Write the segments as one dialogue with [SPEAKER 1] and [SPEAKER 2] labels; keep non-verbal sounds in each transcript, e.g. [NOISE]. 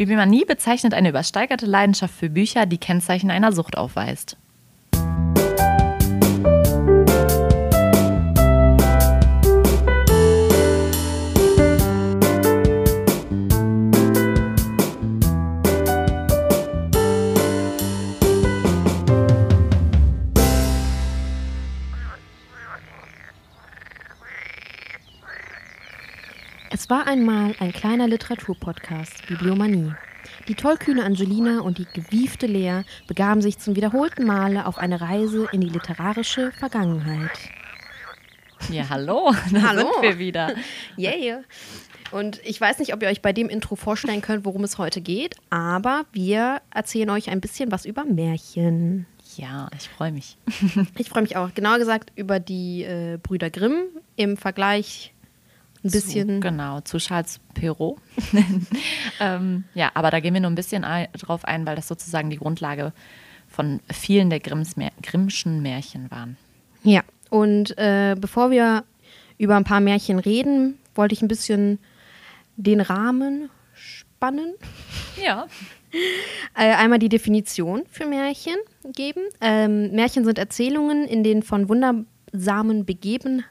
[SPEAKER 1] Bibimanie bezeichnet eine übersteigerte Leidenschaft für Bücher, die Kennzeichen einer Sucht aufweist.
[SPEAKER 2] War einmal ein kleiner Literaturpodcast, Bibliomanie. Die tollkühne Angelina und die gewiefte Lea begaben sich zum wiederholten Male auf eine Reise in die literarische Vergangenheit.
[SPEAKER 1] Ja, hallo, [LAUGHS] da
[SPEAKER 2] Hallo.
[SPEAKER 1] sind wir wieder. [LAUGHS]
[SPEAKER 2] Yeah. Und ich weiß nicht, ob ihr euch bei dem Intro vorstellen könnt, worum es heute geht, aber wir erzählen euch ein bisschen was über Märchen.
[SPEAKER 1] Ja, ich freue mich.
[SPEAKER 2] Ich freue mich auch, genauer gesagt, über die äh, Brüder Grimm im Vergleich ein bisschen.
[SPEAKER 1] Zu, genau, zu Charles Perrault. [LAUGHS] ähm, ja, aber da gehen wir nur ein bisschen ein, drauf ein, weil das sozusagen die Grundlage von vielen der Grimms Grimmschen Märchen waren.
[SPEAKER 2] Ja, und äh, bevor wir über ein paar Märchen reden, wollte ich ein bisschen den Rahmen spannen. [LAUGHS]
[SPEAKER 1] Ja.
[SPEAKER 2] Äh, einmal die Definition für Märchen geben. Ähm, Märchen sind Erzählungen, in denen von wundersamen Begeben,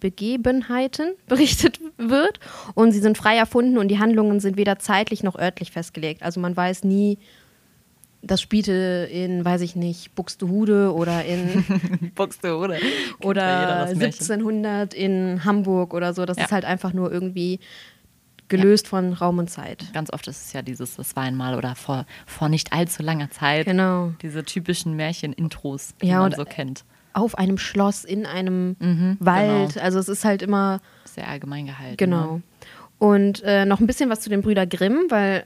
[SPEAKER 2] Begebenheiten [LAUGHS] berichtet wird und sie sind frei erfunden und die Handlungen sind weder zeitlich noch örtlich festgelegt. Also man weiß nie, das spielte in, weiß ich nicht, Buxtehude oder in [LAUGHS]
[SPEAKER 1] Buxtehude. [LAUGHS]
[SPEAKER 2] oder 1700 in Hamburg oder so. Das
[SPEAKER 1] Ja.
[SPEAKER 2] ist halt einfach nur irgendwie gelöst von Raum und Zeit.
[SPEAKER 1] Ganz oft ist es ja dieses, das war einmal oder vor, vor nicht allzu langer Zeit.
[SPEAKER 2] Genau.
[SPEAKER 1] Diese typischen Märchen-Intros, die
[SPEAKER 2] Ja,
[SPEAKER 1] man so kennt.
[SPEAKER 2] Auf einem Schloss, in einem
[SPEAKER 1] Mhm,
[SPEAKER 2] Wald.
[SPEAKER 1] genau.
[SPEAKER 2] Also es ist halt immer,
[SPEAKER 1] Sehr allgemein gehalten.
[SPEAKER 2] genau.
[SPEAKER 1] Ne?
[SPEAKER 2] Und äh, noch ein bisschen was zu den Brüder Grimm, weil,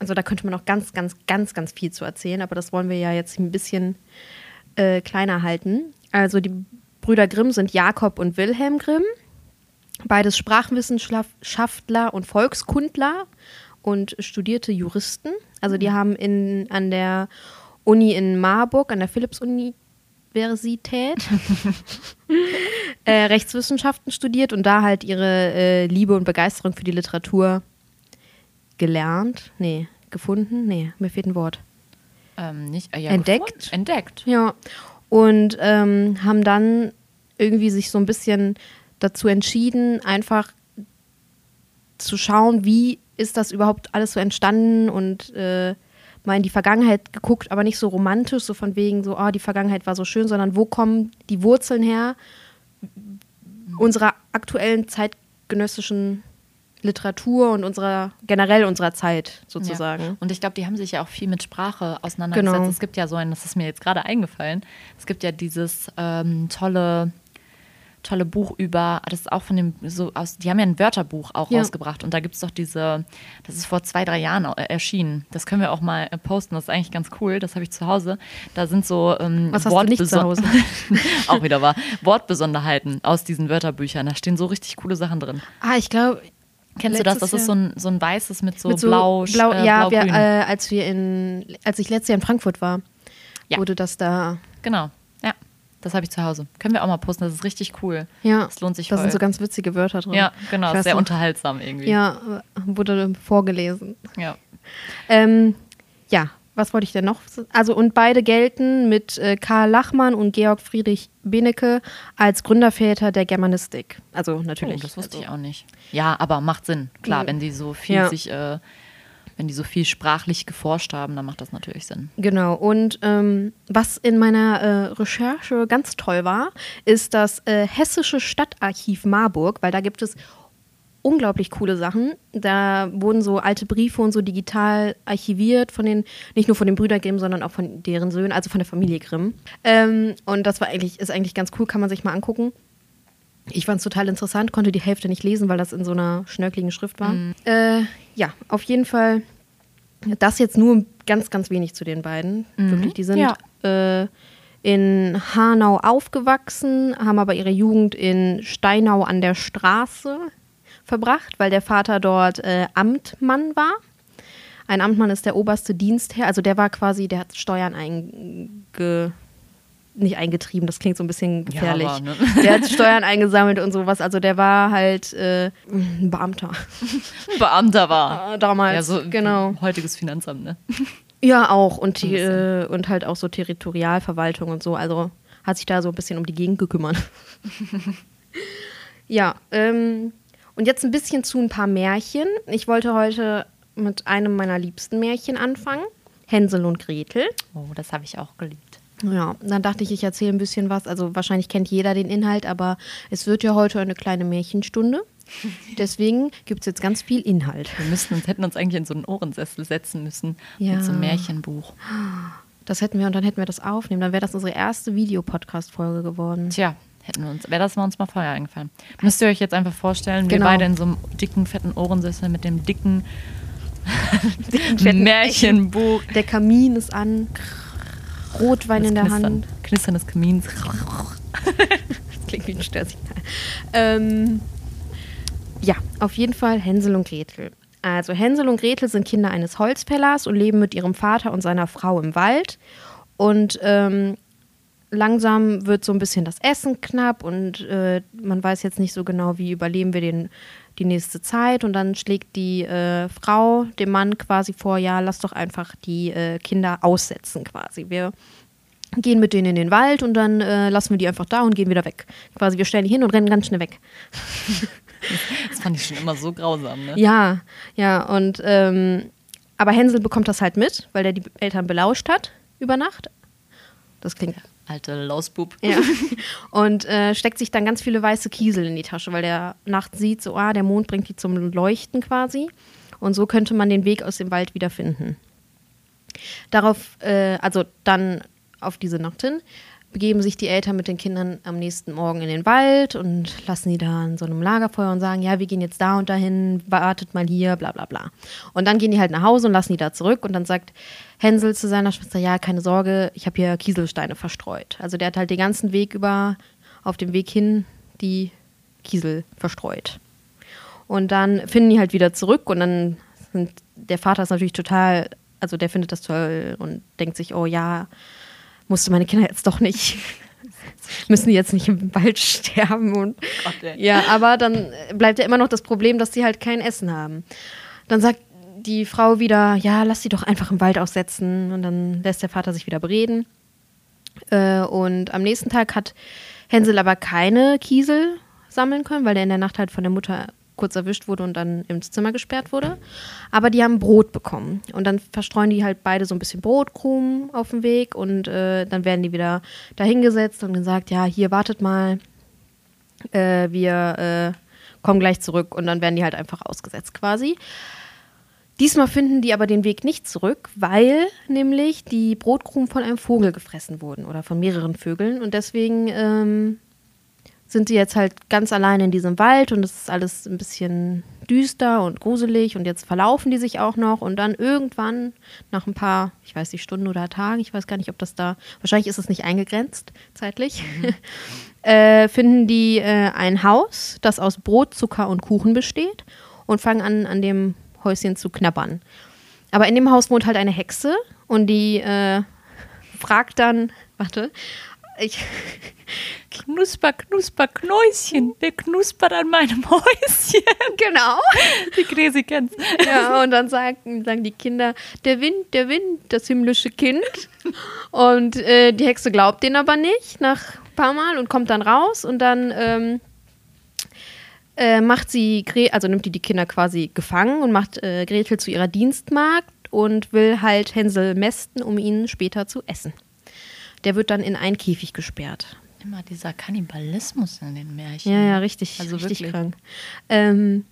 [SPEAKER 2] also da könnte man noch ganz, ganz, ganz, ganz viel zu erzählen, aber das wollen wir ja jetzt ein bisschen äh, kleiner halten. Also die Brüder Grimm sind Jakob und Wilhelm Grimm. Beides Sprachwissenschaftler und Volkskundler und studierte Juristen. Also die haben in, an der Uni in Marburg, an der Philipps-Universität, [LAUGHS] äh, Rechtswissenschaften studiert und da halt ihre äh, Liebe und Begeisterung für die Literatur gelernt. Nee, gefunden? Nee, mir fehlt ein Wort.
[SPEAKER 1] Ähm, nicht, äh, ja,
[SPEAKER 2] Entdeckt?
[SPEAKER 1] gefunden. Entdeckt.
[SPEAKER 2] Ja. Und ähm, haben dann irgendwie sich so ein bisschen dazu entschieden, einfach zu schauen, wie ist das überhaupt alles so entstanden und äh, mal in die Vergangenheit geguckt, aber nicht so romantisch, so von wegen so, oh, die Vergangenheit war so schön, sondern wo kommen die Wurzeln her unserer aktuellen zeitgenössischen Literatur und unserer generell unserer Zeit sozusagen.
[SPEAKER 1] Ja. Und ich glaube, die haben sich ja auch viel mit Sprache auseinandergesetzt.
[SPEAKER 2] Genau.
[SPEAKER 1] Es gibt ja so ein, das ist mir jetzt gerade eingefallen, es gibt ja dieses ähm, tolle, tolle Buch über, das ist auch von dem, so aus, die haben ja ein Wörterbuch auch
[SPEAKER 2] Ja.
[SPEAKER 1] rausgebracht und da gibt es doch diese, das ist vor zwei, drei Jahren äh, erschienen. Das können wir auch mal äh, posten, das ist eigentlich ganz cool, das habe ich zu Hause. Da sind so ähm,
[SPEAKER 2] Was [LAUGHS]
[SPEAKER 1] auch wieder wahr. Wortbesonderheiten aus diesen Wörterbüchern. Da stehen so richtig coole Sachen drin.
[SPEAKER 2] Ah, ich glaube,
[SPEAKER 1] Kennst du das? Das ist so ein, so ein weißes mit so,
[SPEAKER 2] mit so
[SPEAKER 1] blau,
[SPEAKER 2] blau
[SPEAKER 1] äh,
[SPEAKER 2] ja, wir, äh, als wir in, als ich letztes Jahr in Frankfurt war,
[SPEAKER 1] Ja.
[SPEAKER 2] wurde das da.
[SPEAKER 1] Genau. Das habe ich zu Hause. Können wir auch mal posten, das ist richtig cool.
[SPEAKER 2] Ja,
[SPEAKER 1] Das lohnt sich
[SPEAKER 2] da
[SPEAKER 1] voll.
[SPEAKER 2] sind so ganz witzige Wörter drin.
[SPEAKER 1] ja, genau, sehr
[SPEAKER 2] noch.
[SPEAKER 1] unterhaltsam irgendwie.
[SPEAKER 2] Ja, wurde vorgelesen.
[SPEAKER 1] ja.
[SPEAKER 2] Ähm, ja, was wollte ich denn noch? Also, und beide gelten mit äh, Karl Lachmann und Georg Friedrich Benecke als Gründerväter der Germanistik. Also,
[SPEAKER 1] Oh,
[SPEAKER 2] natürlich.
[SPEAKER 1] das wusste
[SPEAKER 2] also,
[SPEAKER 1] ich auch nicht. Ja, aber macht Sinn. Klar,
[SPEAKER 2] Mhm.
[SPEAKER 1] wenn die so viel
[SPEAKER 2] Ja.
[SPEAKER 1] sich, äh, wenn die so viel sprachlich geforscht haben, dann macht das natürlich Sinn.
[SPEAKER 2] Genau. Und ähm, was in meiner äh, Recherche ganz toll war, ist das äh, Hessische Stadtarchiv Marburg, weil da gibt es unglaublich coole Sachen. Da wurden so alte Briefe und so digital archiviert von den, nicht nur von den Brüdern Grimm, sondern auch von deren Söhnen, also von der Familie Grimm. Ähm, und das war eigentlich, ist eigentlich ganz cool, kann man sich mal angucken. Ich fand es total interessant, konnte die Hälfte nicht lesen, weil das in so einer schnörkeligen Schrift war. Äh, ja, auf jeden Fall das jetzt nur ganz, ganz wenig zu den beiden. Wirklich, die sind
[SPEAKER 1] Ja.
[SPEAKER 2] äh, in Hanau aufgewachsen, haben aber ihre Jugend in Steinau an der Straße verbracht, weil der Vater dort äh, Amtmann war. Ein Amtmann ist der oberste Dienstherr, also der war quasi, der hat Steuern einge nicht eingetrieben, das klingt so ein bisschen gefährlich.
[SPEAKER 1] aber, ne? [LAUGHS]
[SPEAKER 2] Der hat Steuern eingesammelt und sowas. Also der war halt äh, ein Beamter
[SPEAKER 1] Ein Beamter war. [LAUGHS]
[SPEAKER 2] damals.
[SPEAKER 1] Ja, so
[SPEAKER 2] genau.
[SPEAKER 1] heutiges Finanzamt, ne?
[SPEAKER 2] Ja, auch. Und, die, äh, und halt auch so Territorialverwaltung und so. Also hat sich da so ein bisschen um die Gegend gekümmert. [LAUGHS] ja, ähm, und jetzt ein bisschen zu ein paar Märchen. Ich wollte heute mit einem meiner liebsten Märchen anfangen. Hänsel und Gretel.
[SPEAKER 1] Oh, das habe ich auch geliebt.
[SPEAKER 2] Ja, dann dachte ich, ich erzähle ein bisschen was. Also wahrscheinlich kennt jeder den Inhalt, aber es wird ja heute eine kleine Märchenstunde. [LAUGHS] Deswegen gibt es jetzt ganz viel Inhalt.
[SPEAKER 1] Wir müssten uns, hätten uns eigentlich in so einen Ohrensessel setzen müssen
[SPEAKER 2] Ja.
[SPEAKER 1] mit so einem Märchenbuch.
[SPEAKER 2] Das hätten wir und dann hätten wir das aufnehmen. Dann wäre das unsere erste Videopodcast-Folge geworden.
[SPEAKER 1] Tja, hätten wir uns, wäre das mal uns mal vorher eingefallen. Müsst ihr euch jetzt einfach vorstellen, wir
[SPEAKER 2] Genau.
[SPEAKER 1] beide in so einem dicken, fetten Ohrensessel mit dem dicken, [LAUGHS] [LAUGHS] Märchenbuch.
[SPEAKER 2] Der Kamin ist an, Rotwein in der
[SPEAKER 1] Knistern,
[SPEAKER 2] Hand.
[SPEAKER 1] Knistern des Kamins. [LAUGHS]
[SPEAKER 2] Das klingt wie ein Störsignal. Ähm, ja, auf jeden Fall Hänsel und Gretel. Also Hänsel und Gretel sind Kinder eines Holzfällers und leben mit ihrem Vater und seiner Frau im Wald. Und ähm, langsam wird so ein bisschen das Essen knapp und äh, man weiß jetzt nicht so genau, wie überleben wir den, die nächste Zeit. Und dann schlägt die äh, Frau dem Mann quasi vor, ja, lass doch einfach die äh, Kinder aussetzen quasi. Wir gehen mit denen in den Wald und dann äh, lassen wir die einfach da und gehen wieder weg. Quasi, wir stellen die hin und rennen ganz schnell weg. [LAUGHS]
[SPEAKER 1] Das fand ich schon immer so grausam, ne?
[SPEAKER 2] Ja, ja, und ähm, aber Hänsel bekommt das halt mit, weil der die Eltern belauscht hat über Nacht. Das klingt.
[SPEAKER 1] Alte Lausbub.
[SPEAKER 2] Ja. [LAUGHS] Und äh, steckt sich dann ganz viele weiße Kiesel in die Tasche, weil der nachts sieht, so, ah, der Mond bringt die zum Leuchten quasi. Und so könnte man den Weg aus dem Wald wieder finden. Darauf, äh, also dann auf diese Nacht hin, begeben sich die Eltern mit den Kindern am nächsten Morgen in den Wald und lassen die da an so einem Lagerfeuer und sagen, ja, wir gehen jetzt da und dahin, wartet mal hier, bla bla bla. Und dann gehen die halt nach Hause und lassen die da zurück und dann sagt Hänsel zu seiner Schwester, ja, keine Sorge, ich habe hier Kieselsteine verstreut. Also der hat halt den ganzen Weg über, auf dem Weg hin, die Kiesel verstreut. Und dann finden die halt wieder zurück und dann sind, der Vater ist natürlich total, also der findet das toll und denkt sich, oh ja, musste meine Kinder jetzt doch nicht, müssen die jetzt nicht im Wald sterben und
[SPEAKER 1] Gott, ey.
[SPEAKER 2] ja, aber dann bleibt ja immer noch das Problem, dass die halt kein Essen haben. Dann sagt die Frau wieder, ja, lass sie doch einfach im Wald aussetzen und dann lässt der Vater sich wieder bereden. Äh, und am nächsten Tag hat Hänsel aber keine Kiesel sammeln können, weil der in der Nacht halt von der Mutter kurz erwischt wurde und dann ins Zimmer gesperrt wurde. Aber die haben Brot bekommen. Und dann verstreuen die halt beide so ein bisschen Brotkrumen auf dem Weg und äh, dann werden die wieder dahingesetzt und gesagt, ja, hier wartet mal, äh, wir äh, kommen gleich zurück und dann werden die halt einfach ausgesetzt quasi. Diesmal finden die aber den Weg nicht zurück, weil nämlich die Brotkrumen von einem Vogel gefressen wurden oder von mehreren Vögeln und deswegen ähm, sind sie jetzt halt ganz allein in diesem Wald und es ist alles ein bisschen düster und gruselig und jetzt verlaufen die sich auch noch und dann irgendwann nach ein paar, ich weiß nicht, Stunden oder Tagen, ich weiß gar nicht, ob das da, wahrscheinlich ist es nicht eingegrenzt zeitlich, [LAUGHS] äh, finden die äh, ein Haus, das aus Brot, Zucker und Kuchen besteht und fangen an, an dem Häuschen zu knabbern. Aber in dem Haus wohnt halt eine Hexe und die äh, fragt dann, warte, ich,
[SPEAKER 1] Knusper, knusper, Knäuschen. Wer knuspert an meinem Häuschen?
[SPEAKER 2] genau.
[SPEAKER 1] Die Gräsi kennt's.
[SPEAKER 2] Ja, und dann sagen, sagen die Kinder, der Wind, der Wind, das himmlische Kind. Und äh, die Hexe glaubt den aber nicht nach ein paar Mal und kommt dann raus und dann ähm, äh, macht sie, also nimmt die die Kinder quasi gefangen und macht äh, Gretel zu ihrer Dienstmagd und will halt Hänsel mästen, um ihn später zu essen. Der wird dann in einen Käfig gesperrt.
[SPEAKER 1] Immer dieser Kannibalismus in den Märchen.
[SPEAKER 2] Ja, ja, richtig,
[SPEAKER 1] Also
[SPEAKER 2] richtig
[SPEAKER 1] wirklich.
[SPEAKER 2] krank. Ähm,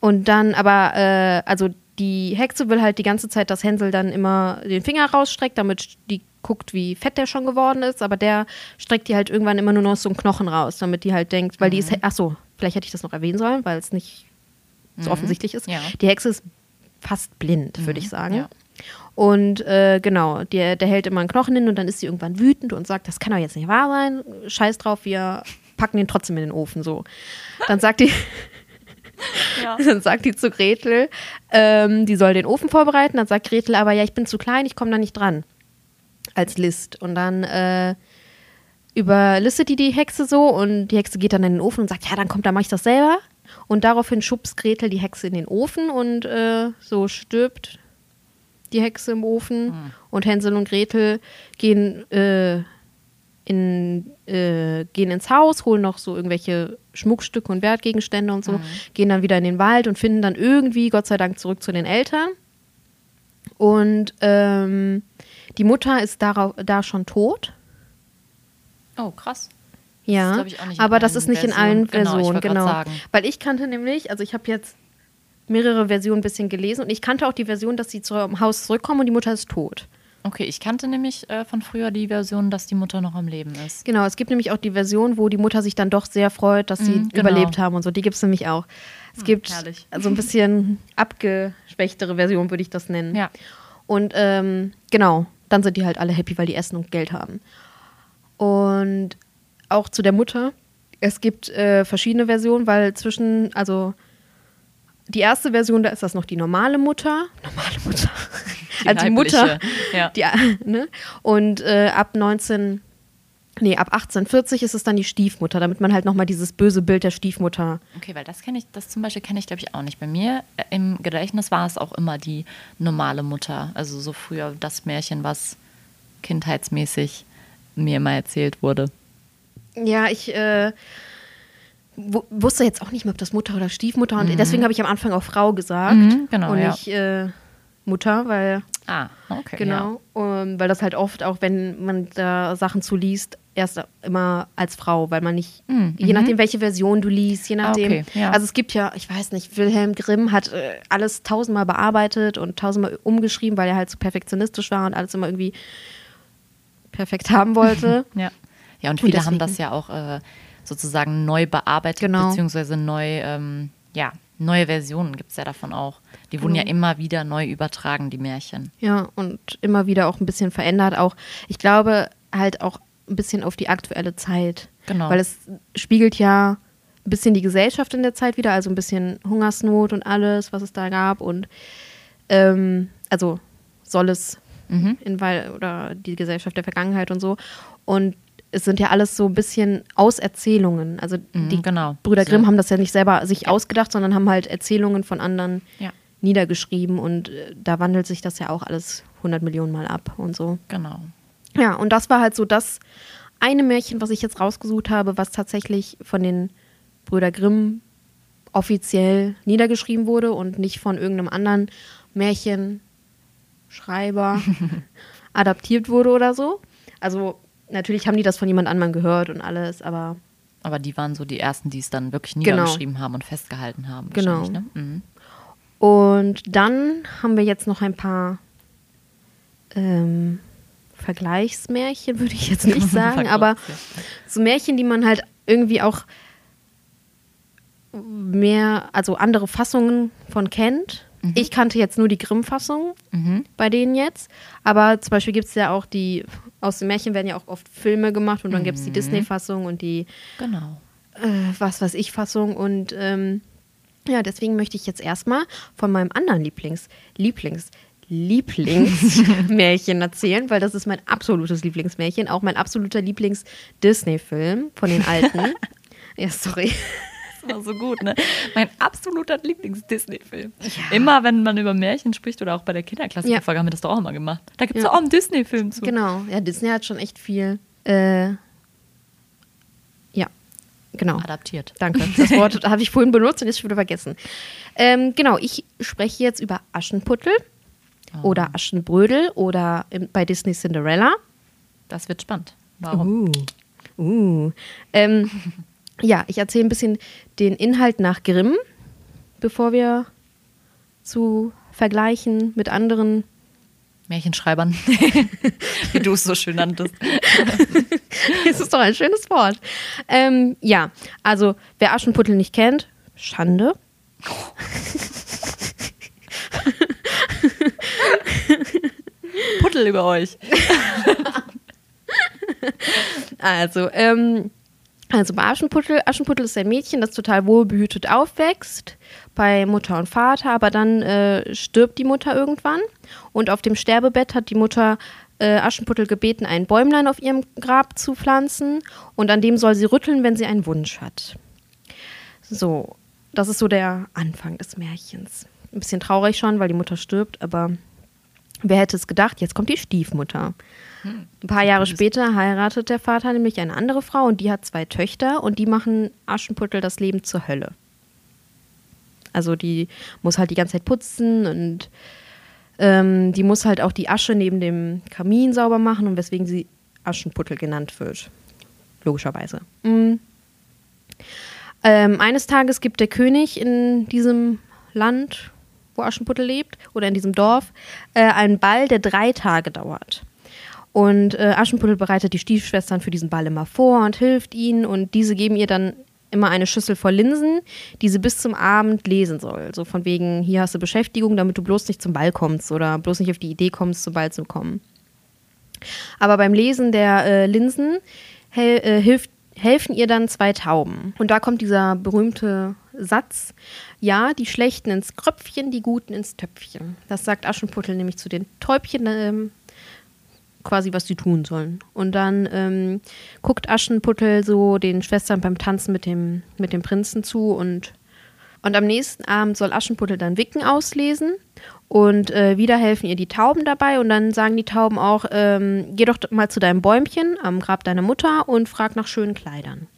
[SPEAKER 2] und dann aber, äh, also die Hexe will halt die ganze Zeit, dass Hänsel dann immer den Finger rausstreckt, damit die guckt, wie fett der schon geworden ist, aber der streckt die halt irgendwann immer nur noch so einen Knochen raus, damit die halt denkt, weil die ist, ach so, vielleicht hätte ich das noch erwähnen sollen, weil es nicht so offensichtlich ist.
[SPEAKER 1] Ja.
[SPEAKER 2] Die Hexe ist fast blind, würde ich sagen.
[SPEAKER 1] ja.
[SPEAKER 2] Und äh, genau, der, der hält immer einen Knochen hin und dann ist sie irgendwann wütend und sagt, das kann doch jetzt nicht wahr sein. Scheiß drauf, wir packen den trotzdem in den Ofen. So. Dann sagt die, [LAUGHS]
[SPEAKER 1] Ja.
[SPEAKER 2] dann sagt die zu Gretel, ähm, die soll den Ofen vorbereiten. Dann sagt Gretel aber, ja, ich bin zu klein, ich komme da nicht dran. Als List. Und dann äh, überlistet die die Hexe so und die Hexe geht dann in den Ofen und sagt, ja, dann kommt, dann mache ich das selber. Und daraufhin schubst Gretel die Hexe in den Ofen und äh, so stirbt die Hexe im Ofen.
[SPEAKER 1] Hm.
[SPEAKER 2] Und Hänsel und Gretel gehen, äh, in, äh, gehen ins Haus, holen noch so irgendwelche Schmuckstücke und Wertgegenstände und so,
[SPEAKER 1] Mhm.
[SPEAKER 2] gehen dann wieder in den Wald und finden dann irgendwie, Gott sei Dank, zurück zu den Eltern. Und ähm, die Mutter ist darauf, da schon tot.
[SPEAKER 1] Oh, krass.
[SPEAKER 2] Ja,
[SPEAKER 1] Das ist, ich, in
[SPEAKER 2] aber das ist nicht in
[SPEAKER 1] Versionen.
[SPEAKER 2] allen
[SPEAKER 1] Genau,
[SPEAKER 2] Versionen, genau.
[SPEAKER 1] sagen.
[SPEAKER 2] Weil ich kannte nämlich, also ich habe jetzt mehrere Versionen ein bisschen gelesen und ich kannte auch die Version, dass sie zum Haus zurückkommen und die Mutter ist tot.
[SPEAKER 1] Okay, ich kannte nämlich äh, von früher die Version, dass die Mutter noch am Leben ist.
[SPEAKER 2] Genau, es gibt nämlich auch die Version, wo die Mutter sich dann doch sehr freut, dass sie
[SPEAKER 1] Mhm, genau.
[SPEAKER 2] überlebt haben und so. Die gibt es nämlich auch. Es gibt
[SPEAKER 1] herrlich.
[SPEAKER 2] so ein bisschen abgeschwächtere Version, würde ich das nennen.
[SPEAKER 1] Ja.
[SPEAKER 2] Und ähm, genau, dann sind die halt alle happy, weil die Essen und Geld haben. Und auch zu der Mutter. Es gibt äh, verschiedene Versionen, weil zwischen, also die erste Version, da ist das noch die normale Mutter. Normale Mutter. [LAUGHS] also die Mutter.
[SPEAKER 1] ja.
[SPEAKER 2] Die, ne? Und äh, ab 19, nee, ab 1840 ist es dann die Stiefmutter, damit man halt nochmal dieses böse Bild der Stiefmutter.
[SPEAKER 1] Okay, weil das kenne ich, das zum Beispiel kenne ich, glaube ich, auch nicht. Bei mir äh, im Gedächtnis war es auch immer die normale Mutter. Also so früher das Märchen, was kindheitsmäßig mir immer erzählt wurde.
[SPEAKER 2] Ja, ich äh, wusste jetzt auch nicht mehr, ob das Mutter oder Stiefmutter und deswegen habe ich am Anfang auch Frau gesagt
[SPEAKER 1] Mhm, genau,
[SPEAKER 2] und
[SPEAKER 1] ja.
[SPEAKER 2] nicht äh, Mutter, weil
[SPEAKER 1] Ah, okay.
[SPEAKER 2] genau, um, weil das halt oft auch, wenn man da Sachen zu liest, erst immer als Frau, weil man nicht,
[SPEAKER 1] Mhm,
[SPEAKER 2] je nachdem, welche Version du liest, je nachdem.
[SPEAKER 1] okay, ja.
[SPEAKER 2] Also es gibt ja, ich weiß nicht, Wilhelm Grimm hat äh, alles tausendmal bearbeitet und tausendmal umgeschrieben, weil er halt so perfektionistisch war und alles immer irgendwie perfekt haben wollte.
[SPEAKER 1] Ja. [LAUGHS] Ja, ja und
[SPEAKER 2] Und
[SPEAKER 1] viele haben
[SPEAKER 2] deswegen-
[SPEAKER 1] das ja auch äh, sozusagen neu bearbeitet,
[SPEAKER 2] Genau.
[SPEAKER 1] beziehungsweise neu, ähm, ja, neue Versionen gibt es ja davon auch. Die wurden
[SPEAKER 2] Genau.
[SPEAKER 1] ja immer wieder neu übertragen, die Märchen.
[SPEAKER 2] Ja, und immer wieder auch ein bisschen verändert. Auch, ich glaube, halt auch ein bisschen auf die aktuelle Zeit.
[SPEAKER 1] Genau.
[SPEAKER 2] Weil es spiegelt ja ein bisschen die Gesellschaft in der Zeit wieder, also ein bisschen Hungersnot und alles, was es da gab. Und ähm, also soll es
[SPEAKER 1] Mhm.
[SPEAKER 2] in weil oder die Gesellschaft der Vergangenheit und so. Und es sind ja alles so ein bisschen Auserzählungen. Also
[SPEAKER 1] Mhm,
[SPEAKER 2] die
[SPEAKER 1] genau.
[SPEAKER 2] Brüder
[SPEAKER 1] So.
[SPEAKER 2] Grimm haben das ja nicht selber sich ausgedacht, sondern haben halt Erzählungen von anderen
[SPEAKER 1] Ja.
[SPEAKER 2] niedergeschrieben und äh, da wandelt sich das ja auch alles 100 Millionen Mal ab und so.
[SPEAKER 1] Genau.
[SPEAKER 2] Ja, und das war halt so das eine Märchen, was ich jetzt rausgesucht habe, was tatsächlich von den Brüder Grimm offiziell niedergeschrieben wurde und nicht von irgendeinem anderen Märchenschreiber [LAUGHS] adaptiert wurde oder so. Also natürlich haben die das von jemand anderem gehört und alles, aber
[SPEAKER 1] Aber die waren so die ersten, die es dann wirklich
[SPEAKER 2] Genau.
[SPEAKER 1] niedergeschrieben haben und festgehalten haben.
[SPEAKER 2] Genau.
[SPEAKER 1] Ne? Mhm.
[SPEAKER 2] Und dann haben wir jetzt noch ein paar ähm, Vergleichsmärchen, würde ich jetzt nicht [LAUGHS] sagen, aber so Märchen, die man halt irgendwie auch mehr, also andere Fassungen von kennt. Ich kannte jetzt nur die Grimm-Fassung
[SPEAKER 1] Mhm.
[SPEAKER 2] bei denen jetzt, aber zum Beispiel gibt es ja auch die, aus den Märchen werden ja auch oft Filme gemacht und dann gibt es die Disney-Fassung und die
[SPEAKER 1] Genau.
[SPEAKER 2] äh, was weiß ich Fassung und ähm, ja, deswegen möchte ich jetzt erstmal von meinem anderen Lieblings, Lieblings, Lieblingsmärchen [LAUGHS] erzählen, weil das ist mein absolutes Lieblingsmärchen, auch mein absoluter Lieblings-Disney-Film von den alten. [LAUGHS] ja, sorry.
[SPEAKER 1] Das war so gut, ne? Mein absoluter Lieblings-Disney-Film. Immer, wenn man über Märchen spricht oder auch bei der Kinderklassikerfolge haben wir das doch auch immer gemacht. Da gibt es
[SPEAKER 2] Ja.
[SPEAKER 1] auch einen Disney-Film zu.
[SPEAKER 2] Genau, ja, Disney hat schon echt viel. Äh, ja, genau.
[SPEAKER 1] Adaptiert.
[SPEAKER 2] Danke. [LAUGHS] Das Wort habe ich vorhin benutzt und ist schon wieder vergessen. Ähm, genau, ich spreche jetzt über Aschenputtel oder Aschenbrödel oder bei Disney Cinderella.
[SPEAKER 1] Das wird spannend. Warum?
[SPEAKER 2] Uh. Uh. Ähm, [LAUGHS] ja, ich erzähle ein bisschen den Inhalt nach Grimm, bevor wir zu vergleichen mit anderen.
[SPEAKER 1] Märchenschreibern. [LAUGHS] Wie du es so schön nanntest. [LAUGHS]
[SPEAKER 2] Es ist doch ein schönes Wort. Ähm, ja, also wer Aschenputtel nicht kennt, Schande.
[SPEAKER 1] Puttel über euch. [LAUGHS]
[SPEAKER 2] Also, ähm, also bei Aschenputtel, Aschenputtel ist ein Mädchen, das total wohlbehütet aufwächst, bei Mutter und Vater, aber dann äh, stirbt die Mutter irgendwann und auf dem Sterbebett hat die Mutter äh, Aschenputtel gebeten, ein Bäumlein auf ihrem Grab zu pflanzen und an dem soll sie rütteln, wenn sie einen Wunsch hat. So, das ist so der Anfang des Märchens. Ein bisschen traurig schon, weil die Mutter stirbt, aber wer hätte es gedacht? Jetzt kommt die Stiefmutter. Ein paar Jahre später heiratet der Vater nämlich eine andere Frau und die hat zwei Töchter und die machen Aschenputtel das Leben zur Hölle. Also die muss halt die ganze Zeit putzen und ähm, die muss halt auch die Asche neben dem Kamin sauber machen und weswegen sie Aschenputtel genannt wird. Logischerweise. Mhm. Ähm, eines Tages gibt der König in diesem Land, wo Aschenputtel lebt, oder in diesem Dorf, äh, einen Ball, der drei Tage dauert. Und äh, Aschenputtel bereitet die Stiefschwestern für diesen Ball immer vor und hilft ihnen und diese geben ihr dann immer eine Schüssel voll Linsen, die sie bis zum Abend lesen soll. So von wegen, hier hast du Beschäftigung, damit du bloß nicht zum Ball kommst oder bloß nicht auf die Idee kommst, zum Ball zu kommen. Aber beim Lesen der äh, Linsen hel äh, hilft, helfen ihr dann zwei Tauben. Und da kommt dieser berühmte Satz, ja, die Schlechten ins Kröpfchen, die Guten ins Töpfchen. Das sagt Aschenputtel nämlich zu den Täubchen, ähm, quasi, was sie tun sollen. Und dann ähm, guckt Aschenputtel so den Schwestern beim Tanzen mit dem, mit dem Prinzen zu und, und am nächsten Abend soll Aschenputtel dann Wicken auslesen und äh, wieder helfen ihr die Tauben dabei und dann sagen die Tauben auch, ähm, geh doch mal zu deinem Bäumchen am Grab deiner Mutter und frag nach schönen Kleidern.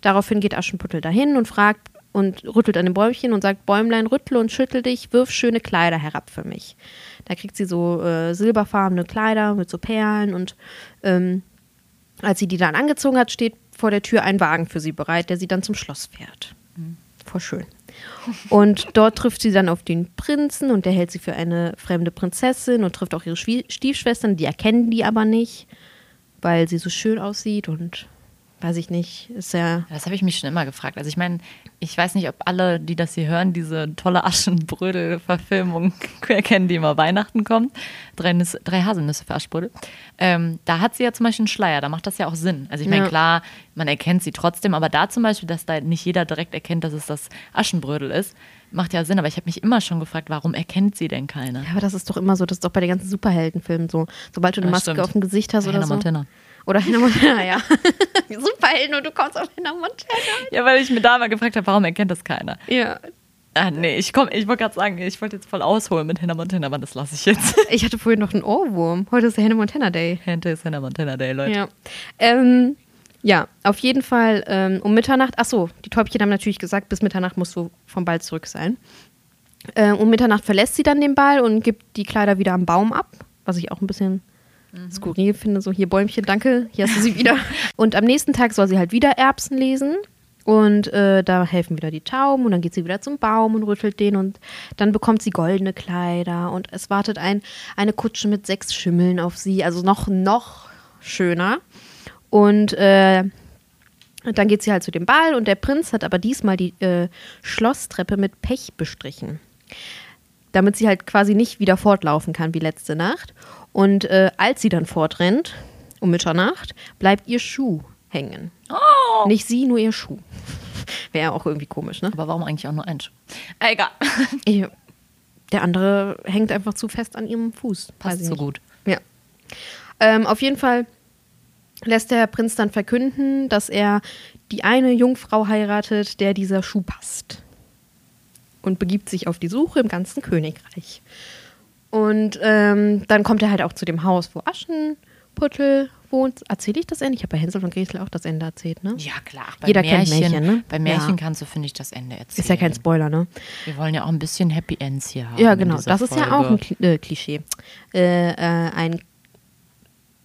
[SPEAKER 2] Daraufhin geht Aschenputtel dahin und fragt und rüttelt an dem Bäumchen und sagt, Bäumlein, rüttle und schüttel dich, wirf schöne Kleider herab für mich. Da kriegt sie so äh, silberfarbene Kleider mit so Perlen und ähm, als sie die dann angezogen hat, steht vor der Tür ein Wagen für sie bereit, der sie dann zum Schloss fährt. Mhm. Voll schön. Und dort trifft sie dann auf den Prinzen und der hält sie für eine fremde Prinzessin und trifft auch ihre Stiefschwestern, die erkennen die aber nicht, weil sie so schön aussieht und weiß ich nicht, ist ja.
[SPEAKER 1] Das habe ich mich schon immer gefragt. Also ich meine, ich weiß nicht, ob alle, die das hier hören, diese tolle Aschenbrödel-Verfilmung [LAUGHS] erkennen, die immer Weihnachten kommt. Drei, Nüsse, drei Haselnüsse für Aschenbrödel. Ähm, da hat sie ja zum Beispiel einen Schleier, da macht das ja auch Sinn. Also ich meine, ja. klar, man erkennt sie trotzdem, aber da zum Beispiel, dass da nicht jeder direkt erkennt, dass es das Aschenbrödel ist, macht ja Sinn. Aber ich habe mich immer schon gefragt, warum erkennt sie denn keiner?
[SPEAKER 2] Ja, aber das ist doch immer so, das ist doch bei den ganzen Superheldenfilmen so. Sobald du eine Maske stimmt. auf dem Gesicht hast oder Hannah so. Montana. Oder Hannah [LAUGHS] Montana, ja. [LAUGHS] Superhelden und du kommst auf Hannah Montana.
[SPEAKER 1] Ja, weil ich mir da mal gefragt habe, warum erkennt das keiner?
[SPEAKER 2] Ja.
[SPEAKER 1] Ah, nee, ich, komm, ich wollte gerade sagen, ich wollte jetzt voll ausholen mit Hannah Montana, aber das lasse ich jetzt. [LAUGHS]
[SPEAKER 2] Ich hatte vorhin noch einen Ohrwurm. Heute ist der Hannah Montana Day.
[SPEAKER 1] Heute ist Hannah Montana Day, Leute.
[SPEAKER 2] Ja. Ähm, ja, auf jeden Fall ähm, um Mitternacht. Achso, die Täubchen haben natürlich gesagt, bis Mitternacht musst du vom Ball zurück sein. Äh, um Mitternacht verlässt sie dann den Ball und gibt die Kleider wieder am Baum ab, was ich auch ein bisschen mhm. skurril finde. So, hier Bäumchen, danke, hier hast du sie wieder. [LAUGHS] und am nächsten Tag soll sie halt wieder Erbsen lesen. Und äh, da helfen wieder die Tauben und dann geht sie wieder zum Baum und rüttelt den und dann bekommt sie goldene Kleider und es wartet ein, eine Kutsche mit sechs Schimmeln auf sie, also noch, noch schöner. Und äh, dann geht sie halt zu dem Ball und der Prinz hat aber diesmal die äh, Schlosstreppe mit Pech bestrichen, damit sie halt quasi nicht wieder fortlaufen kann wie letzte Nacht. Und äh, als sie dann fortrennt, um Mitternacht, bleibt ihr Schuh hängen. Oh. Nicht sie, nur ihr Schuh. [LAUGHS] Wäre auch irgendwie komisch, ne?
[SPEAKER 1] Aber warum eigentlich auch nur ein Schuh? Äh, egal. [LAUGHS]
[SPEAKER 2] Ich, der andere hängt einfach zu fest an ihrem Fuß.
[SPEAKER 1] Passt so gut.
[SPEAKER 2] Ja. Ähm, auf jeden Fall lässt der Prinz dann verkünden, dass er die eine Jungfrau heiratet, der dieser Schuh passt. Und begibt sich auf die Suche im ganzen Königreich. Und ähm, dann kommt er halt auch zu dem Haus, wo Aschenputtel wohnt. Erzähle ich das Ende? Ich habe bei Hänsel und Gretel auch das Ende erzählt, ne?
[SPEAKER 1] Ja, klar.
[SPEAKER 2] Bei Jeder Märchen, kennt Märchen, ne?
[SPEAKER 1] Bei Märchen ja. kannst du, finde ich, das Ende erzählen.
[SPEAKER 2] Ist ja kein Spoiler, ne?
[SPEAKER 1] Wir wollen ja auch ein bisschen Happy Ends hier haben.
[SPEAKER 2] Ja, genau. Das ist Folge. ja auch ein äh, Klischee. Äh, äh, ein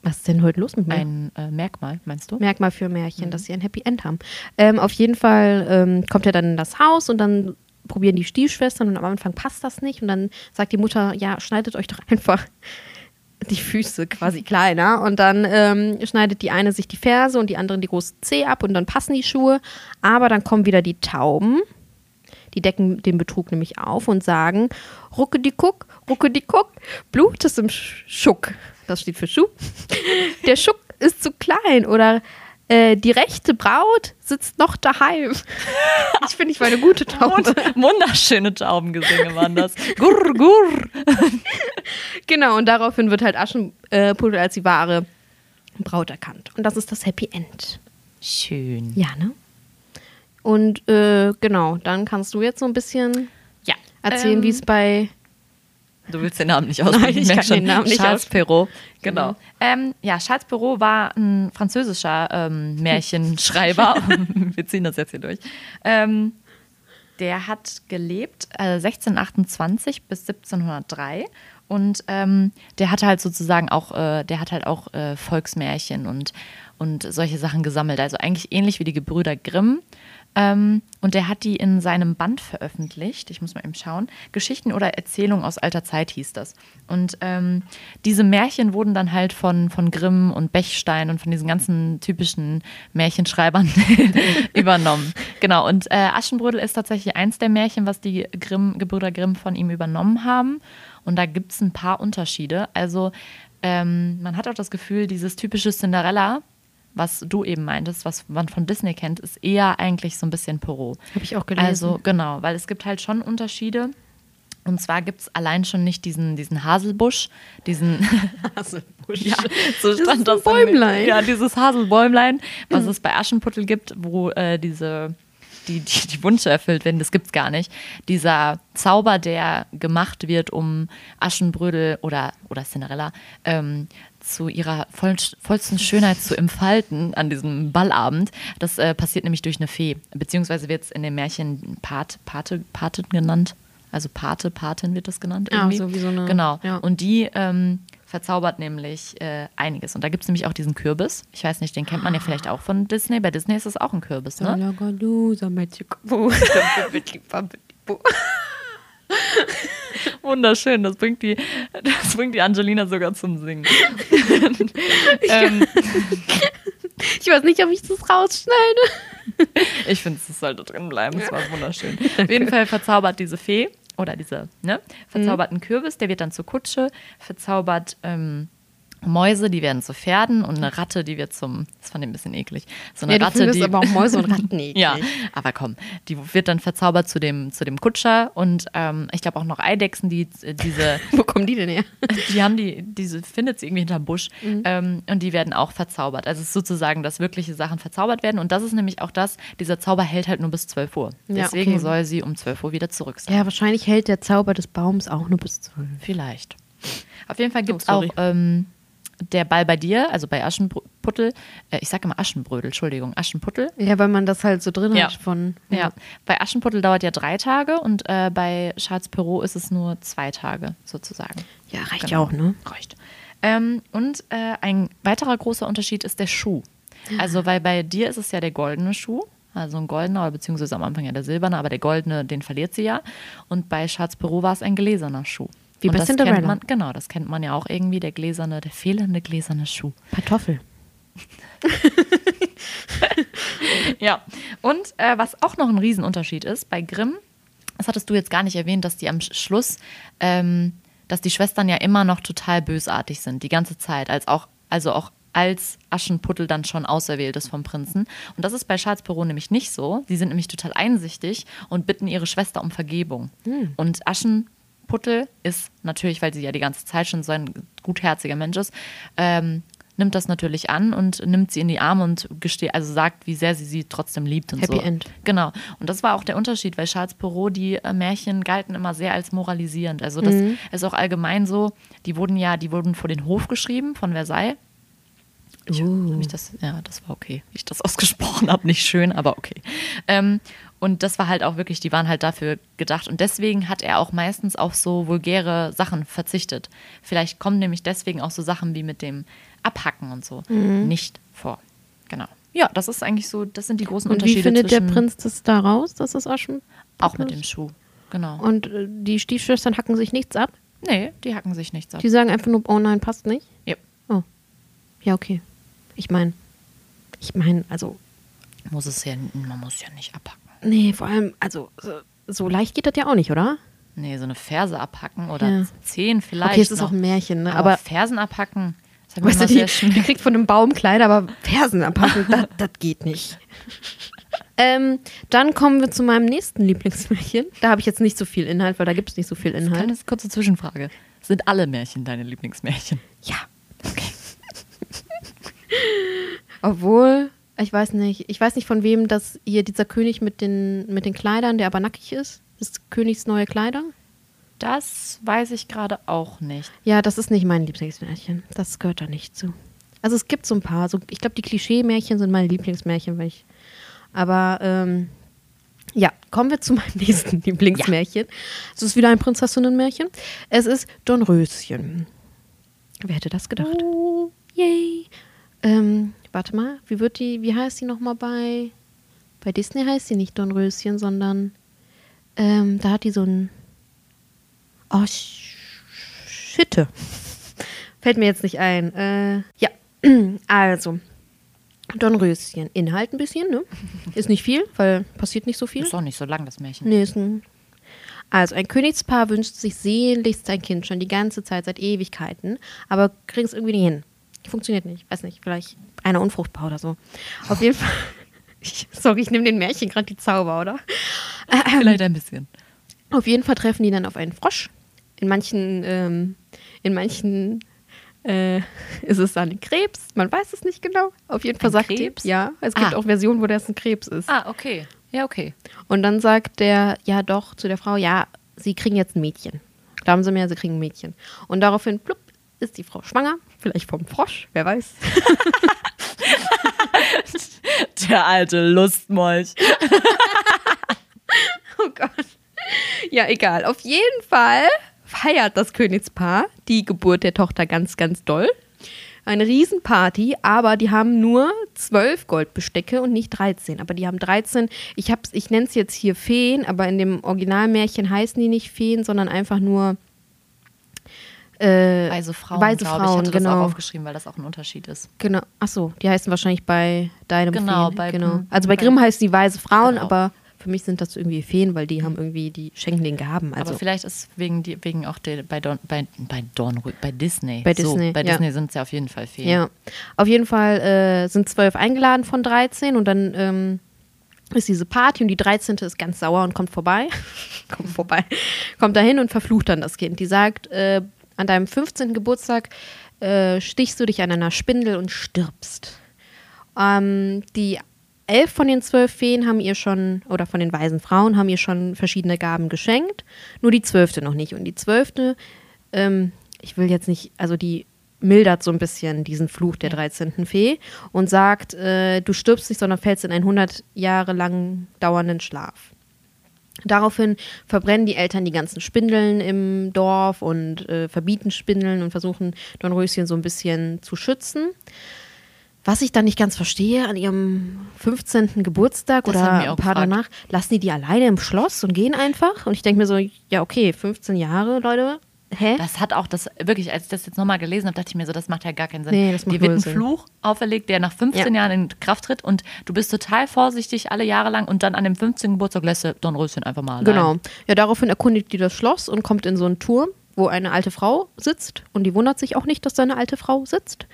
[SPEAKER 2] was ist denn heute los mit mir?
[SPEAKER 1] Ein äh, Merkmal, meinst du?
[SPEAKER 2] Merkmal für Märchen, mhm. dass sie ein Happy End haben. Ähm, auf jeden Fall ähm, kommt er dann in das Haus und dann probieren die Stiefschwestern und am Anfang passt das nicht. Und dann sagt die Mutter, ja, schneidet euch doch einfach die Füße quasi kleiner. Und dann ähm, schneidet die eine sich die Ferse und die andere die große Zeh ab und dann passen die Schuhe. Aber dann kommen wieder die Tauben. Die decken den Betrug nämlich auf und sagen, rucke die Kuck, rucke die Kuck, Blut ist im Schuck. Das steht für Schuh. Der Schuck ist zu klein oder äh, die rechte Braut sitzt noch daheim. [LAUGHS] ich finde, ich war eine gute Taube.
[SPEAKER 1] Wunderschöne Taubengesänge waren das. Gurr, gurr.
[SPEAKER 2] genau, und daraufhin wird halt Aschenputtel als die wahre Braut erkannt. Und das ist das Happy End.
[SPEAKER 1] Schön.
[SPEAKER 2] Ja, ne? Und äh, genau, dann kannst du jetzt so ein bisschen
[SPEAKER 1] Ja.
[SPEAKER 2] erzählen,
[SPEAKER 1] Ähm,
[SPEAKER 2] wie es bei.
[SPEAKER 1] Du willst den Namen nicht aussprechen.
[SPEAKER 2] Nein, ich
[SPEAKER 1] merk
[SPEAKER 2] kann den Namen nicht
[SPEAKER 1] Charles. Perrault. Genau. Ähm, ja, Charles Perrault war ein französischer ähm, Märchenschreiber. [LAUGHS] [LAUGHS] Wir ziehen das jetzt hier durch. Ähm, der hat gelebt äh, 1628 bis 1703 und ähm, der hat halt sozusagen auch, äh, der hat halt auch äh, Volksmärchen und, und solche Sachen gesammelt. Also eigentlich ähnlich wie die Gebrüder Grimm. Ähm, und der hat die in seinem Band veröffentlicht. Ich muss mal eben schauen. Geschichten oder Erzählungen aus alter Zeit hieß das. Und ähm, diese Märchen wurden dann halt von, von Grimm und Bechstein und von diesen ganzen typischen Märchenschreibern [LAUGHS] übernommen. Genau. Und äh, Aschenbrödel ist tatsächlich eins der Märchen, was die Grimm, Gebrüder Grimm von ihm übernommen haben. Und da gibt es ein paar Unterschiede. Also ähm, man hat auch das Gefühl, dieses typische Cinderella, was du eben meintest, was man von Disney kennt, ist eher eigentlich so ein bisschen Perot.
[SPEAKER 2] Habe ich auch gelesen.
[SPEAKER 1] Also genau, weil es gibt halt schon Unterschiede. Und zwar gibt es allein schon nicht diesen, diesen Haselbusch, diesen [LAUGHS]
[SPEAKER 2] Haselbusch.
[SPEAKER 1] ja, so
[SPEAKER 2] Das
[SPEAKER 1] stand das. in-
[SPEAKER 2] Bäumlein.
[SPEAKER 1] Ja, dieses Haselbäumlein, was es bei Aschenputtel gibt, wo äh, diese die, die, die Wünsche erfüllt werden, das gibt's gar nicht. Dieser Zauber, der gemacht wird, um Aschenbrödel oder, oder Cinderella ähm, zu ihrer voll, vollsten Schönheit zu entfalten an diesem Ballabend, das äh, passiert nämlich durch eine Fee. Beziehungsweise wird es in dem Märchen Pat, Pate, Patin genannt. Also Pate, Patin wird das genannt.
[SPEAKER 2] Ah,
[SPEAKER 1] Irgendwie.
[SPEAKER 2] so wie so eine-
[SPEAKER 1] Genau.
[SPEAKER 2] ja.
[SPEAKER 1] Und die ähm, verzaubert nämlich äh, einiges. Und da gibt es nämlich auch diesen Kürbis. Ich weiß nicht, den kennt man ja vielleicht auch von Disney. Bei Disney ist es auch ein Kürbis, ne? [LAUGHS] Wunderschön, das bringt die, das bringt die Angelina sogar zum Singen. [LAUGHS] ähm, [LAUGHS]
[SPEAKER 2] Ich weiß nicht, ob ich das rausschneide.
[SPEAKER 1] ich finde, es sollte drin bleiben. Es war wunderschön. Auf jeden Fall verzaubert diese Fee oder diese, ne, verzaubert einen Kürbis, der wird dann zur Kutsche, verzaubert ähm, Mäuse, die werden zu Pferden und eine Ratte, die wird zum, das fand ich ein bisschen eklig, so eine
[SPEAKER 2] Ja,
[SPEAKER 1] Ratte, die,
[SPEAKER 2] aber auch Mäuse und Ratten [LAUGHS] eklig.
[SPEAKER 1] Ja, aber komm, die wird dann verzaubert zu dem, zu dem Kutscher und ähm, ich glaube auch noch Eidechsen, die äh, diese, [LAUGHS]
[SPEAKER 2] Wo kommen die denn her? [LAUGHS]
[SPEAKER 1] die haben die, diese findet sie irgendwie hinterm Busch
[SPEAKER 2] Mhm.
[SPEAKER 1] ähm, und die werden auch verzaubert. Also es ist sozusagen, dass wirkliche Sachen verzaubert werden und das ist nämlich auch das, dieser Zauber hält halt nur bis 12 Uhr.
[SPEAKER 2] Ja,
[SPEAKER 1] Deswegen
[SPEAKER 2] okay.
[SPEAKER 1] soll sie um 12 Uhr wieder zurück sein.
[SPEAKER 2] Ja, wahrscheinlich hält der Zauber des Baums auch nur bis zwölf.
[SPEAKER 1] Vielleicht. Auf jeden Fall gibt es
[SPEAKER 2] Oh,
[SPEAKER 1] auch ähm, der Ball bei dir, also bei Aschenputtel, äh, ich sage immer Aschenbrödel, Entschuldigung, Aschenputtel.
[SPEAKER 2] Ja, weil man das halt so drin
[SPEAKER 1] Ja.
[SPEAKER 2] hat von.
[SPEAKER 1] Ja, bei Aschenputtel dauert ja drei Tage und äh, bei Charles Perrault ist es nur zwei Tage sozusagen.
[SPEAKER 2] Ja, reicht
[SPEAKER 1] Genau.
[SPEAKER 2] ja auch, ne?
[SPEAKER 1] Reicht. Ähm, und äh, ein weiterer großer Unterschied ist der Schuh. Also, [LAUGHS] weil bei dir ist es ja der goldene Schuh, also ein goldener, oder beziehungsweise am Anfang ja der silberne, aber der goldene, den verliert sie ja. Und bei Charles Perrault war es ein gläserner Schuh.
[SPEAKER 2] Wie
[SPEAKER 1] und
[SPEAKER 2] bei
[SPEAKER 1] das
[SPEAKER 2] Cinderella.
[SPEAKER 1] kennt man, genau, das kennt man ja auch irgendwie, der gläserne, der fehlende gläserne Schuh.
[SPEAKER 2] Kartoffel. [LAUGHS]
[SPEAKER 1] Ja, und äh, was auch noch ein Riesenunterschied ist, bei Grimm, das hattest du jetzt gar nicht erwähnt, dass die am Sch- Schluss, ähm, dass die Schwestern ja immer noch total bösartig sind, die ganze Zeit, als auch, also auch als Aschenputtel dann schon auserwählt ist vom Prinzen. Und das ist bei Charles Perrault nämlich nicht so. Die sind nämlich total einsichtig und bitten ihre Schwester um Vergebung. Und Aschenputtel ist natürlich, weil sie ja die ganze Zeit schon so ein gutherziger Mensch ist, ähm, nimmt das natürlich an und nimmt sie in die Arme und gesteht, also sagt, wie sehr sie sie trotzdem liebt und
[SPEAKER 2] Happy
[SPEAKER 1] so.
[SPEAKER 2] End.
[SPEAKER 1] Genau. Und das war auch der Unterschied, weil Charles Perrault, die äh, Märchen galten immer sehr als moralisierend. Also das ist auch allgemein so, die wurden ja, die wurden vor den Hof geschrieben von Versailles. Ich,
[SPEAKER 2] Uh.
[SPEAKER 1] das, ja, das war okay, wie ich das [LAUGHS] ausgesprochen habe. Nicht schön, aber okay. Ähm, und das war halt auch wirklich, die waren halt dafür gedacht. Und deswegen hat er auch meistens auf so vulgäre Sachen verzichtet. Vielleicht kommen nämlich deswegen auch so Sachen wie mit dem Abhacken und so
[SPEAKER 2] Mhm.
[SPEAKER 1] nicht vor. Genau. Ja, das ist eigentlich so, das sind die großen
[SPEAKER 2] Und
[SPEAKER 1] Unterschiede
[SPEAKER 2] wie findet der Prinz das da raus, dass es Aschen.
[SPEAKER 1] auch mit dem Schuh. Genau.
[SPEAKER 2] Und äh, die Stiefschwestern hacken sich nichts ab.
[SPEAKER 1] nee, die hacken sich nichts ab.
[SPEAKER 2] Die sagen einfach nur, oh nein, passt nicht.
[SPEAKER 1] Ja.
[SPEAKER 2] Oh. Ja, okay. Ich meine, ich meine, also,
[SPEAKER 1] Muss es ja, man muss ja nicht abhacken.
[SPEAKER 2] Nee, vor allem, also, so, so leicht geht das ja auch nicht, oder?
[SPEAKER 1] Nee, so eine Ferse abhacken oder
[SPEAKER 2] Ja.
[SPEAKER 1] Zehen vielleicht.
[SPEAKER 2] okay, es ist
[SPEAKER 1] noch.
[SPEAKER 2] auch ein Märchen, ne?
[SPEAKER 1] Aber,
[SPEAKER 2] Aber,
[SPEAKER 1] Fersen abhacken, mir
[SPEAKER 2] Weißt du, die, die [LAUGHS] kriegt von einem Baum Kleider, aber Fersen anpassen, [LAUGHS] das, das geht nicht. ähm, dann kommen wir zu meinem nächsten Lieblingsmärchen. Da habe ich jetzt nicht so viel Inhalt, weil da gibt es nicht so viel Inhalt.
[SPEAKER 1] Kleine kurze Zwischenfrage. Sind alle Märchen deine Lieblingsmärchen?
[SPEAKER 2] Ja. [LAUGHS] Obwohl, ich weiß nicht, ich weiß nicht von wem das hier dieser König mit den, mit den Kleidern, der aber nackig ist. Ist Königs neue Kleider?
[SPEAKER 1] Das weiß ich gerade auch nicht.
[SPEAKER 2] Ja, das ist nicht mein Lieblingsmärchen. Das gehört da nicht zu. Also es gibt so ein paar. So, ich glaube, die Klischee-Märchen sind meine Lieblingsmärchen, weil ich. Aber ähm, ja, kommen wir zu meinem [LAUGHS] nächsten Lieblingsmärchen. Es ist wieder ein Prinzessinnenmärchen. Es ist Dornröschen. Wer hätte das gedacht?
[SPEAKER 1] Oh.
[SPEAKER 2] Yay. Ähm, warte mal, wie wird die, wie heißt die nochmal bei. Bei Disney heißt sie nicht Dornröschen, sondern ähm, da hat die so ein. Oh, Sch- Schitte. [LAUGHS] Fällt mir jetzt nicht ein. Äh, ja, [CLEARS THROAT] also. Dornröschen. Inhalt ein bisschen, ne? Ist nicht viel, weil passiert nicht so viel.
[SPEAKER 1] Ist doch nicht so lang, das Märchen.
[SPEAKER 2] Nee, ist ein also, ein Königspaar wünscht sich sehnlichst ein Kind schon die ganze Zeit, seit Ewigkeiten, aber kriegen es irgendwie nicht hin. Funktioniert nicht. Weiß nicht, vielleicht einer unfruchtbar oder so. Auf jeden Fall. [LAUGHS] Ich, sorry, ich nehme den Märchen gerade die Zauber, oder?
[SPEAKER 1] Vielleicht ein bisschen.
[SPEAKER 2] Auf jeden Fall treffen die dann auf einen Frosch. In manchen, ähm, in manchen äh, [LAUGHS] ist es dann ein Krebs. Man weiß es nicht genau. Auf jeden Fall
[SPEAKER 1] Ein
[SPEAKER 2] sagt
[SPEAKER 1] Krebs?
[SPEAKER 2] die, ja, es gibt
[SPEAKER 1] Ah.
[SPEAKER 2] auch Versionen, wo das ein Krebs ist.
[SPEAKER 1] Ah, okay. Ja, okay.
[SPEAKER 2] Und dann sagt der, ja doch, zu der Frau, ja, sie kriegen jetzt ein Mädchen. Glauben Sie mir, sie kriegen ein Mädchen. Und daraufhin, plupp, ist die Frau schwanger. Vielleicht vom Frosch, wer weiß. [LAUGHS]
[SPEAKER 1] Der alte Lustmolch. [LAUGHS]
[SPEAKER 2] Oh Gott. Ja, egal. Auf jeden Fall feiert das Königspaar die Geburt der Tochter ganz, ganz doll. Eine Riesenparty, aber die haben nur zwölf Goldbestecke und nicht 13. Aber die haben 13. Ich, hab's- ich nenne es jetzt hier Feen, aber in dem Originalmärchen heißen die nicht Feen, sondern einfach nur äh,
[SPEAKER 1] Weise Frauen,
[SPEAKER 2] Weise
[SPEAKER 1] glaube ich.
[SPEAKER 2] Frauen,
[SPEAKER 1] hatte das
[SPEAKER 2] genau.
[SPEAKER 1] auch aufgeschrieben, weil das auch ein Unterschied ist.
[SPEAKER 2] Genau. Achso, die heißen wahrscheinlich bei deinem
[SPEAKER 1] Genau,
[SPEAKER 2] Feen.
[SPEAKER 1] bei-
[SPEAKER 2] genau. Also bei Grimm heißen die weise Frauen,
[SPEAKER 1] Genau.
[SPEAKER 2] aber für mich sind das irgendwie Feen, weil die haben irgendwie, die schenken den Gaben. Also
[SPEAKER 1] Aber vielleicht ist wegen, die, wegen auch der, bei, Don, bei, bei Dornröd, bei Disney.
[SPEAKER 2] Bei
[SPEAKER 1] so,
[SPEAKER 2] Disney,
[SPEAKER 1] bei
[SPEAKER 2] ja.
[SPEAKER 1] Disney sind es ja auf jeden Fall Feen.
[SPEAKER 2] ja. Auf jeden Fall äh, sind zwölf eingeladen von 13 und dann ähm, ist diese Party und die 13. ist ganz sauer und kommt vorbei. [LAUGHS] kommt vorbei. Kommt dahin und verflucht dann das Kind. Die sagt, äh, an deinem 15. Geburtstag äh, stichst du dich an einer Spindel und stirbst. Ähm, die elf von den zwölf Feen haben ihr schon, oder von den weisen Frauen haben ihr schon verschiedene Gaben geschenkt, nur die zwölfte noch nicht. Und die zwölfte, ähm, ich will jetzt nicht, also die mildert so ein bisschen diesen Fluch der 13. Fee und sagt, äh, du stirbst nicht, sondern fällst in einen 100 Jahre lang dauernden Schlaf. Daraufhin verbrennen die Eltern die ganzen Spindeln im Dorf und äh, verbieten Spindeln und versuchen Dornröschen so ein bisschen zu schützen. Was ich dann nicht ganz verstehe, an ihrem 15. Geburtstag
[SPEAKER 1] Das
[SPEAKER 2] oder ein paar
[SPEAKER 1] gefragt.
[SPEAKER 2] danach, lassen die die alleine im Schloss und gehen einfach? Und ich denke mir so, ja okay, 15 Jahre, Leute, hä?
[SPEAKER 1] Das hat auch das, wirklich, als ich das jetzt nochmal gelesen habe, dachte ich mir so, das macht ja gar keinen Sinn.
[SPEAKER 2] Nee, das macht
[SPEAKER 1] Dir wird ein
[SPEAKER 2] Sinn.
[SPEAKER 1] Fluch auferlegt, der nach 15
[SPEAKER 2] Ja.
[SPEAKER 1] Jahren in Kraft tritt und du bist total vorsichtig alle Jahre lang und dann an dem 15. Geburtstag lässt du Dornröschen einfach mal allein.
[SPEAKER 2] Genau. Ja, daraufhin erkundigt die das Schloss und kommt in so einen Turm, wo eine alte Frau sitzt. Und die wundert sich auch nicht, dass da eine alte Frau sitzt.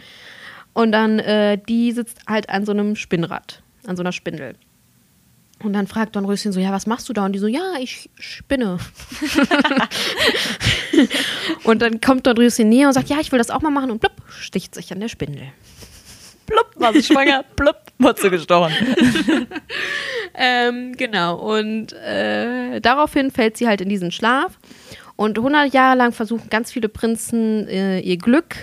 [SPEAKER 2] Und dann, äh, die sitzt halt an so einem Spinnrad, an so einer Spindel. Und dann fragt Dornröschen so, ja, was machst du da? Und die so, ja, ich spinne. [LAUGHS] und dann kommt Dornröschen näher und sagt, ja, ich will das auch mal machen. Und plupp, sticht sich an der Spindel.
[SPEAKER 1] Plupp, war sie schwanger, [LAUGHS] plupp, wurde sie gestochen. [LAUGHS]
[SPEAKER 2] Ähm, genau. Und äh, daraufhin fällt sie halt in diesen Schlaf. Und 100 Jahre lang versuchen ganz viele Prinzen äh, ihr Glück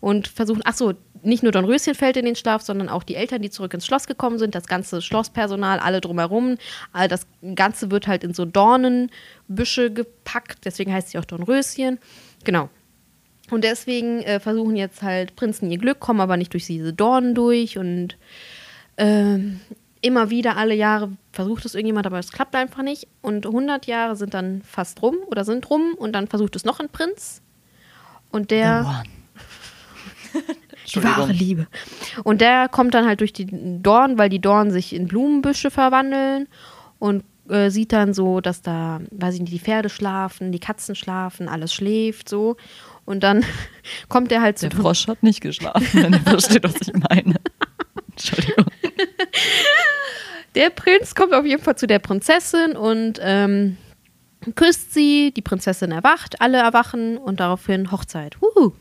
[SPEAKER 2] und versuchen, ach so, nicht nur Dornröschen fällt in den Schlaf, sondern auch die Eltern, die zurück ins Schloss gekommen sind, das ganze Schlosspersonal, alle drumherum. All das Ganze wird halt in so Dornenbüsche gepackt, deswegen heißt sie auch Dornröschen. Genau. Und deswegen äh, versuchen jetzt halt Prinzen ihr Glück, kommen aber nicht durch diese Dornen durch und ähm, immer wieder alle Jahre versucht es irgendjemand, aber es klappt einfach nicht. Und 100 Jahre sind dann fast rum oder sind rum und dann versucht es noch ein Prinz. Und der. [LAUGHS] die wahre Liebe. Und der kommt dann halt durch die Dornen, weil die Dornen sich in Blumenbüsche verwandeln und äh, sieht dann so, dass da, weiß ich nicht, die Pferde schlafen, die Katzen schlafen, alles schläft so. Und dann [LAUGHS] kommt er halt zu
[SPEAKER 1] Der Frosch hat nicht geschlafen, wenn ihr versteht, was ich meine. [LAUGHS] Entschuldigung.
[SPEAKER 2] Der Prinz kommt auf jeden Fall zu der Prinzessin und ähm, küsst sie. Die Prinzessin erwacht, alle erwachen und daraufhin Hochzeit. Wuhu.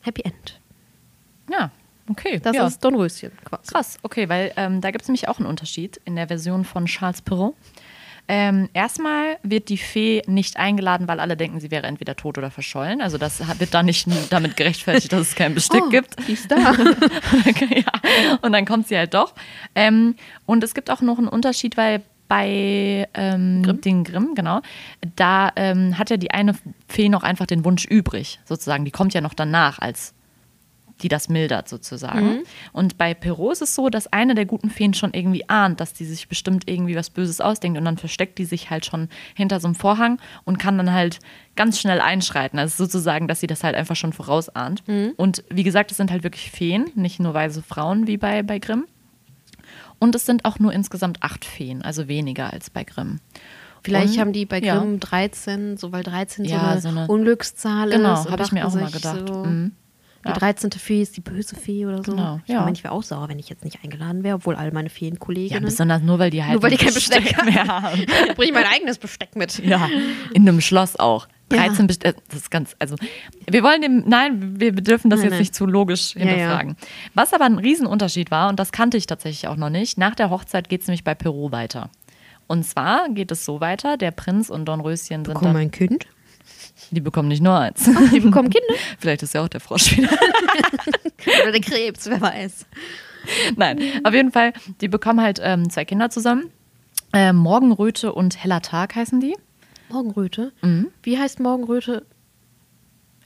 [SPEAKER 2] Happy End.
[SPEAKER 1] Ja, okay.
[SPEAKER 2] Das
[SPEAKER 1] ja.
[SPEAKER 2] ist Dornröschen quasi.
[SPEAKER 1] Krass, okay, weil ähm, da gibt es nämlich auch einen Unterschied in der Version von Charles Perrault. Ähm, erstmal wird die Fee nicht eingeladen, weil alle denken, sie wäre entweder tot oder verschollen. Also das wird da nicht [LAUGHS] damit gerechtfertigt, dass es kein Bestick
[SPEAKER 2] Oh,
[SPEAKER 1] gibt.
[SPEAKER 2] Die ist da. [LAUGHS]
[SPEAKER 1] ja. Und dann kommt sie halt doch. Ähm, und es gibt auch noch einen Unterschied, weil bei ähm,
[SPEAKER 2] Grimm?
[SPEAKER 1] den Grimm, genau, da ähm, hat ja die eine Fee noch einfach den Wunsch übrig, sozusagen. Die kommt ja noch danach, als die das mildert, sozusagen. Und bei Perrault ist es so, dass eine der guten Feen schon irgendwie ahnt, dass die sich bestimmt irgendwie was Böses ausdenkt und dann versteckt die sich halt schon hinter so einem Vorhang und kann dann halt ganz schnell einschreiten. Also sozusagen, dass sie das halt einfach schon vorausahnt. Und wie gesagt, es sind halt wirklich Feen, nicht nur weise Frauen wie bei, bei Grimm. Und es sind auch nur insgesamt acht Feen, also weniger als bei Grimm.
[SPEAKER 2] Vielleicht
[SPEAKER 1] Und-
[SPEAKER 2] haben die bei
[SPEAKER 1] ja.
[SPEAKER 2] Grimm 13, so weil 13 so,
[SPEAKER 1] Ja,
[SPEAKER 2] eine
[SPEAKER 1] so eine-
[SPEAKER 2] Unglückszahl
[SPEAKER 1] Genau,
[SPEAKER 2] ist. und
[SPEAKER 1] habe ich mir auch mal gedacht.
[SPEAKER 2] So,
[SPEAKER 1] Mhm.
[SPEAKER 2] Die
[SPEAKER 1] Ja.
[SPEAKER 2] 13. Fee ist die böse Fee oder so.
[SPEAKER 1] Genau,
[SPEAKER 2] ich
[SPEAKER 1] ja.
[SPEAKER 2] meine, ich wäre auch sauer, wenn ich jetzt nicht eingeladen wäre, obwohl all meine
[SPEAKER 1] Ja,
[SPEAKER 2] Feenkolleginnen.
[SPEAKER 1] besonders nur, weil die halt
[SPEAKER 2] Nur weil die
[SPEAKER 1] ein
[SPEAKER 2] kein Besteck
[SPEAKER 1] mehr haben. [LAUGHS]
[SPEAKER 2] Dann bringe ich mein eigenes Besteck mit.
[SPEAKER 1] Ja, in einem Schloss auch.
[SPEAKER 2] Ja.
[SPEAKER 1] 13 Best äh, das ist ganz, also wir wollen dem, nein, wir dürfen das
[SPEAKER 2] Nein,
[SPEAKER 1] jetzt
[SPEAKER 2] nein.
[SPEAKER 1] nicht zu logisch
[SPEAKER 2] Ja, ja.
[SPEAKER 1] hinterfragen. Was aber ein Riesenunterschied war, und das kannte ich tatsächlich auch noch nicht, nach der Hochzeit geht es nämlich bei Perrault weiter. Und zwar geht es so weiter, der Prinz und Dornröschen sind
[SPEAKER 2] Komm,
[SPEAKER 1] da,
[SPEAKER 2] ein Kind.
[SPEAKER 1] Die bekommen nicht nur eins.
[SPEAKER 2] Die bekommen Kinder. [LAUGHS]
[SPEAKER 1] Vielleicht ist ja auch der Frosch wieder. [LAUGHS] [LAUGHS]
[SPEAKER 2] Oder der Krebs, wer weiß.
[SPEAKER 1] Nein, auf jeden Fall, die bekommen halt ähm, zwei Kinder zusammen. Äh, Morgenröte und Heller Tag heißen die.
[SPEAKER 2] Morgenröte?
[SPEAKER 1] Mhm.
[SPEAKER 2] Wie heißt Morgenröte?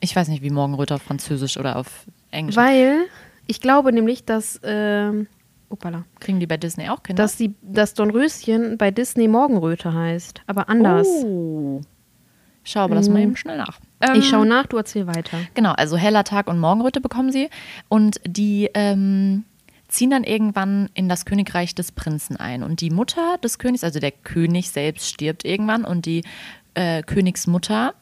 [SPEAKER 1] Ich weiß nicht, wie Morgenröte auf Französisch oder auf Englisch.
[SPEAKER 2] Weil ich glaube nämlich, dass, ähm, opala,
[SPEAKER 1] Kriegen die bei Disney auch Kinder?
[SPEAKER 2] dass, die, dass Dornröschen bei Disney Morgenröte heißt, aber anders.
[SPEAKER 1] Oh. Schau aber das mal eben schnell nach. Ähm,
[SPEAKER 2] Ich schaue nach, du erzähl weiter.
[SPEAKER 1] Genau, also heller Tag und Morgenröte bekommen sie. Und die ähm, ziehen dann irgendwann in das Königreich des Prinzen ein. Und die Mutter des Königs, also der König selbst, stirbt irgendwann. Und die äh, Königsmutter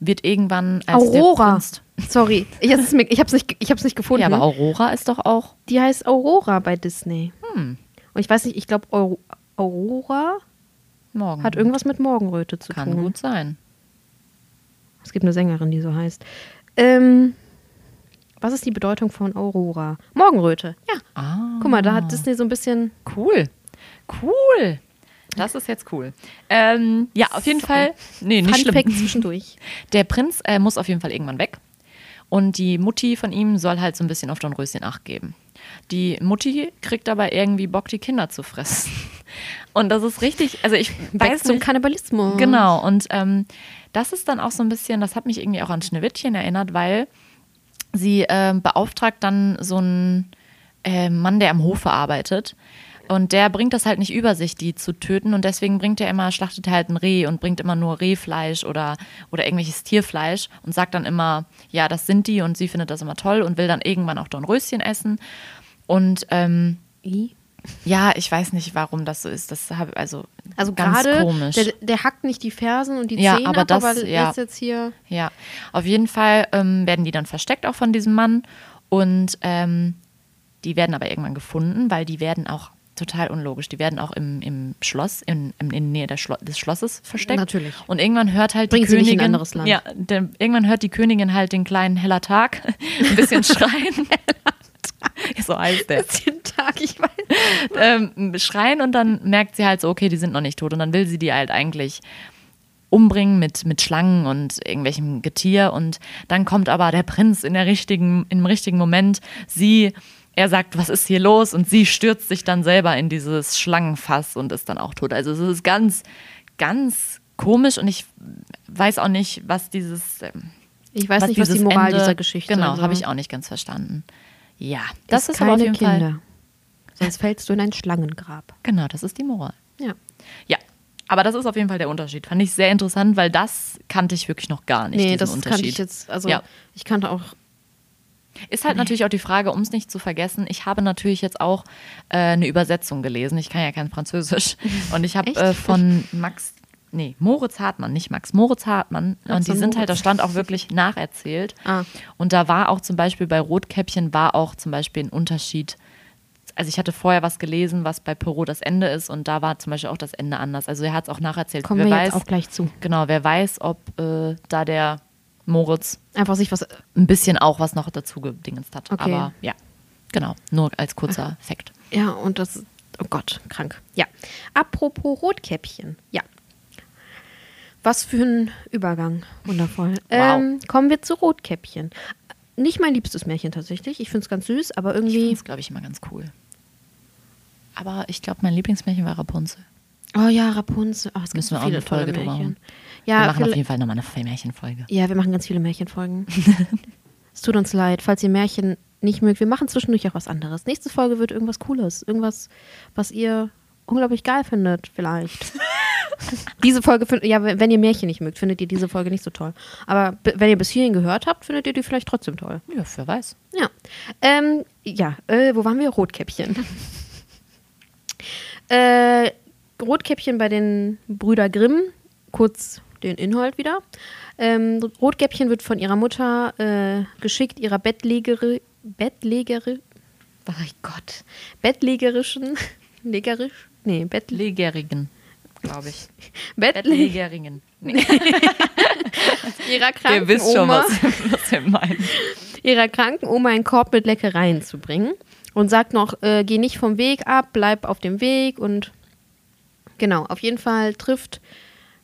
[SPEAKER 1] wird irgendwann als
[SPEAKER 2] Aurora. Sorry, ich habe es ich hab's nicht, ich hab's nicht gefunden.
[SPEAKER 1] Ja, aber Aurora ist doch auch.
[SPEAKER 2] Die heißt Aurora bei Disney.
[SPEAKER 1] Hm.
[SPEAKER 2] Und ich weiß nicht, ich glaube, Aur Aurora
[SPEAKER 1] Morgen.
[SPEAKER 2] hat irgendwas mit Morgenröte zu
[SPEAKER 1] Kann
[SPEAKER 2] tun.
[SPEAKER 1] gut sein.
[SPEAKER 2] Es gibt eine Sängerin, die so heißt. Ähm, was ist die Bedeutung von Aurora? Morgenröte. Ja.
[SPEAKER 1] Ah.
[SPEAKER 2] Guck mal, da hat Disney so ein bisschen.
[SPEAKER 1] Cool. Cool. Das ist jetzt cool. Ähm, ja, auf jeden Fall. Nee, nicht
[SPEAKER 2] Fun
[SPEAKER 1] schlimm.
[SPEAKER 2] Zwischendurch. [LAUGHS]
[SPEAKER 1] Der Prinz äh, muss auf jeden Fall irgendwann weg. Und die Mutti von ihm soll halt so ein bisschen auf Dornröschen Acht geben. Die Mutti kriegt aber irgendwie Bock, die Kinder zu fressen. [LAUGHS] Und das ist richtig, also ich weiß
[SPEAKER 2] zum Kannibalismus.
[SPEAKER 1] Genau, und ähm, das ist dann auch so ein bisschen, das hat mich irgendwie auch an Schneewittchen erinnert, weil sie ähm, beauftragt dann so einen äh, Mann, der am Hofe arbeitet. Und der bringt das halt nicht über sich, die zu töten. Und deswegen bringt er immer, schlachtet er halt ein Reh und bringt immer nur Rehfleisch oder, oder irgendwelches Tierfleisch und sagt dann immer, ja, das sind die und sie findet das immer toll und will dann irgendwann auch Dornröschen essen. Und ähm? Ja, ich weiß nicht, warum das so ist. Das habe also,
[SPEAKER 2] Also
[SPEAKER 1] ganz
[SPEAKER 2] gerade,
[SPEAKER 1] komisch.
[SPEAKER 2] der, der hackt nicht die Fersen und die
[SPEAKER 1] Ja,
[SPEAKER 2] Zähne
[SPEAKER 1] aber
[SPEAKER 2] ab,
[SPEAKER 1] das-
[SPEAKER 2] aber
[SPEAKER 1] ja.
[SPEAKER 2] lässt jetzt hier.
[SPEAKER 1] Ja, auf jeden Fall ähm, werden die dann versteckt auch von diesem Mann und ähm, die werden aber irgendwann gefunden, weil die werden auch total unlogisch. Die werden auch im, im Schloss, in, in, in Nähe Schlo des Schlosses versteckt.
[SPEAKER 2] Natürlich.
[SPEAKER 1] Und irgendwann hört halt
[SPEAKER 2] Bringt
[SPEAKER 1] die
[SPEAKER 2] nicht in
[SPEAKER 1] Königin.
[SPEAKER 2] ein anderes Land.
[SPEAKER 1] Ja, der, irgendwann hört die Königin halt den kleinen heller Tag [LAUGHS] ein bisschen [LAUGHS] schreien. [LAUGHS] so heißt der.
[SPEAKER 2] Den Tag, ich weiß.
[SPEAKER 1] ähm, schreien und dann merkt sie halt so, okay, die sind noch nicht tot. Und dann will sie die halt eigentlich umbringen mit, mit Schlangen und irgendwelchem Getier. Und dann kommt aber der Prinz in der richtigen, im richtigen Moment. Sie, er sagt, was ist hier los? Und sie stürzt sich dann selber in dieses Schlangenfass und ist dann auch tot. Also es ist ganz, ganz komisch und ich weiß auch nicht, was dieses. ähm,
[SPEAKER 2] Ich weiß nicht, was die Moral
[SPEAKER 1] Ende-
[SPEAKER 2] dieser Geschichte
[SPEAKER 1] Genau,
[SPEAKER 2] also
[SPEAKER 1] habe ich auch nicht ganz verstanden. Ja, das ist,
[SPEAKER 2] keine
[SPEAKER 1] aber auf jeden
[SPEAKER 2] Kinder.
[SPEAKER 1] Fall.
[SPEAKER 2] Sonst fällst du in ein Schlangengrab.
[SPEAKER 1] Genau, das ist die Moral.
[SPEAKER 2] Ja.
[SPEAKER 1] Ja, aber das ist auf jeden Fall der Unterschied. Fand ich sehr interessant, weil das kannte ich wirklich noch gar nicht.
[SPEAKER 2] Nee, das
[SPEAKER 1] Unterschied.
[SPEAKER 2] kannte ich jetzt. Also,
[SPEAKER 1] Ja.
[SPEAKER 2] ich kannte auch.
[SPEAKER 1] Ist halt natürlich auch die Frage, um es nicht zu vergessen. Ich habe natürlich jetzt auch äh, eine Übersetzung gelesen. Ich kann ja kein Französisch. [LAUGHS] Und ich habe äh, von Max nee, Moritz Hartmann, nicht Max, Moritz Hartmann.
[SPEAKER 2] Max
[SPEAKER 1] und die
[SPEAKER 2] und
[SPEAKER 1] sind halt, da stand auch wirklich nacherzählt.
[SPEAKER 2] Ah.
[SPEAKER 1] Und da war auch zum Beispiel bei Rotkäppchen war auch zum Beispiel ein Unterschied. Also ich hatte vorher was gelesen, was bei Perot das Ende ist und da war zum Beispiel auch das Ende anders. Also er hat es auch nacherzählt.
[SPEAKER 2] Kommen
[SPEAKER 1] wer
[SPEAKER 2] wir
[SPEAKER 1] weiß,
[SPEAKER 2] jetzt auch gleich zu.
[SPEAKER 1] Genau, wer weiß, ob äh, da der Moritz
[SPEAKER 2] Einfach sich was.
[SPEAKER 1] ein bisschen auch was noch dazu gedingenst hat.
[SPEAKER 2] Okay.
[SPEAKER 1] Aber ja, genau, nur als kurzer Fakt.
[SPEAKER 2] Ja, und das. Oh Gott, krank. Ja. Apropos Rotkäppchen. Ja. Was für ein Übergang. Wundervoll. Ähm, kommen wir zu Rotkäppchen. Nicht mein liebstes Märchen tatsächlich. Ich finde es ganz süß, aber
[SPEAKER 1] Ich
[SPEAKER 2] irgendwie.
[SPEAKER 1] finde es, glaube ich, immer ganz cool. Aber ich glaube, mein Lieblingsmärchen war Rapunzel.
[SPEAKER 2] Oh ja, Rapunzel. Oh, es gibt
[SPEAKER 1] Müssen
[SPEAKER 2] so
[SPEAKER 1] wir auch eine Folge drüber machen.
[SPEAKER 2] Ja,
[SPEAKER 1] wir machen auf jeden Fall nochmal eine Märchenfolge.
[SPEAKER 2] Ja, wir machen ganz viele Märchenfolgen. [LAUGHS] es tut uns leid, falls ihr Märchen nicht mögt. Wir machen zwischendurch auch was anderes. Nächste Folge wird irgendwas Cooles. Irgendwas, was ihr unglaublich geil findet, vielleicht. [LAUGHS] diese Folge, find, ja, wenn ihr Märchen nicht mögt, findet ihr diese Folge nicht so toll. Aber wenn ihr bis hierhin gehört habt, findet ihr die vielleicht trotzdem toll.
[SPEAKER 1] Ja, wer weiß.
[SPEAKER 2] Ja. Ähm, ja, äh, wo waren wir? Rotkäppchen. [LAUGHS] äh, Rotkäppchen bei den Brüder Grimm. Kurz den Inhalt wieder. Ähm, Rotkäppchen wird von ihrer Mutter äh, geschickt, ihrer Bettlegere, Bettlegere, oh Gott, Bettlegerischen, legerisch, nee, Bett,
[SPEAKER 1] Legerigen, glaube ich. [LAUGHS]
[SPEAKER 2] Bettleg,
[SPEAKER 1] Legeringen. Nee, [LAUGHS]
[SPEAKER 2] ihrer
[SPEAKER 1] ihr
[SPEAKER 2] kranken
[SPEAKER 1] wisst schon, was, was wir meinen. [LAUGHS]
[SPEAKER 2] ihrer kranken Oma einen Korb mit Leckereien zu bringen und sagt noch, äh, geh nicht vom Weg ab, bleib auf dem Weg und genau, auf jeden Fall trifft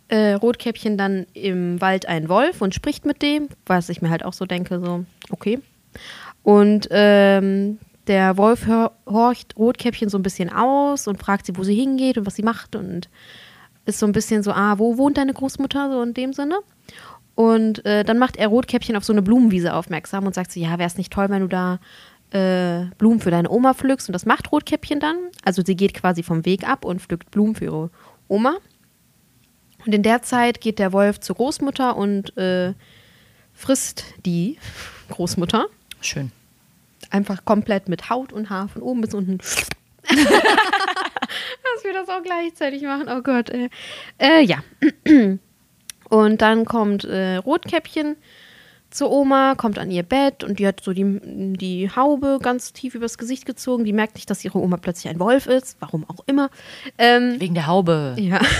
[SPEAKER 2] äh, Rotkäppchen dann im Wald einen Wolf und spricht mit dem, was ich mir halt auch so denke, so, okay. Und ähm, der Wolf horcht Rotkäppchen so ein bisschen aus und fragt sie, wo sie hingeht und was sie macht und ist so ein bisschen so, ah, wo wohnt deine Großmutter, so in dem Sinne. Und äh, dann macht er Rotkäppchen auf so eine Blumenwiese aufmerksam und sagt so, ja, wäre es nicht toll, wenn du da äh, Blumen für deine Oma pflückst. Und das macht Rotkäppchen dann. Also sie geht quasi vom Weg ab und pflückt Blumen für ihre Oma. Und in der Zeit geht der Wolf zur Großmutter und äh, frisst die Großmutter.
[SPEAKER 1] Schön.
[SPEAKER 2] Einfach komplett mit Haut und Haar von oben bis unten. [LAUGHS] Dass wir das auch gleichzeitig machen. Oh Gott. Äh, äh, ja. Und dann kommt äh, Rotkäppchen zur Oma, kommt an ihr Bett und die hat so die, die Haube ganz tief übers Gesicht gezogen. Die merkt nicht, dass ihre Oma plötzlich ein Wolf ist. Warum auch immer. Ähm,
[SPEAKER 1] Wegen der Haube.
[SPEAKER 2] ja. [LAUGHS]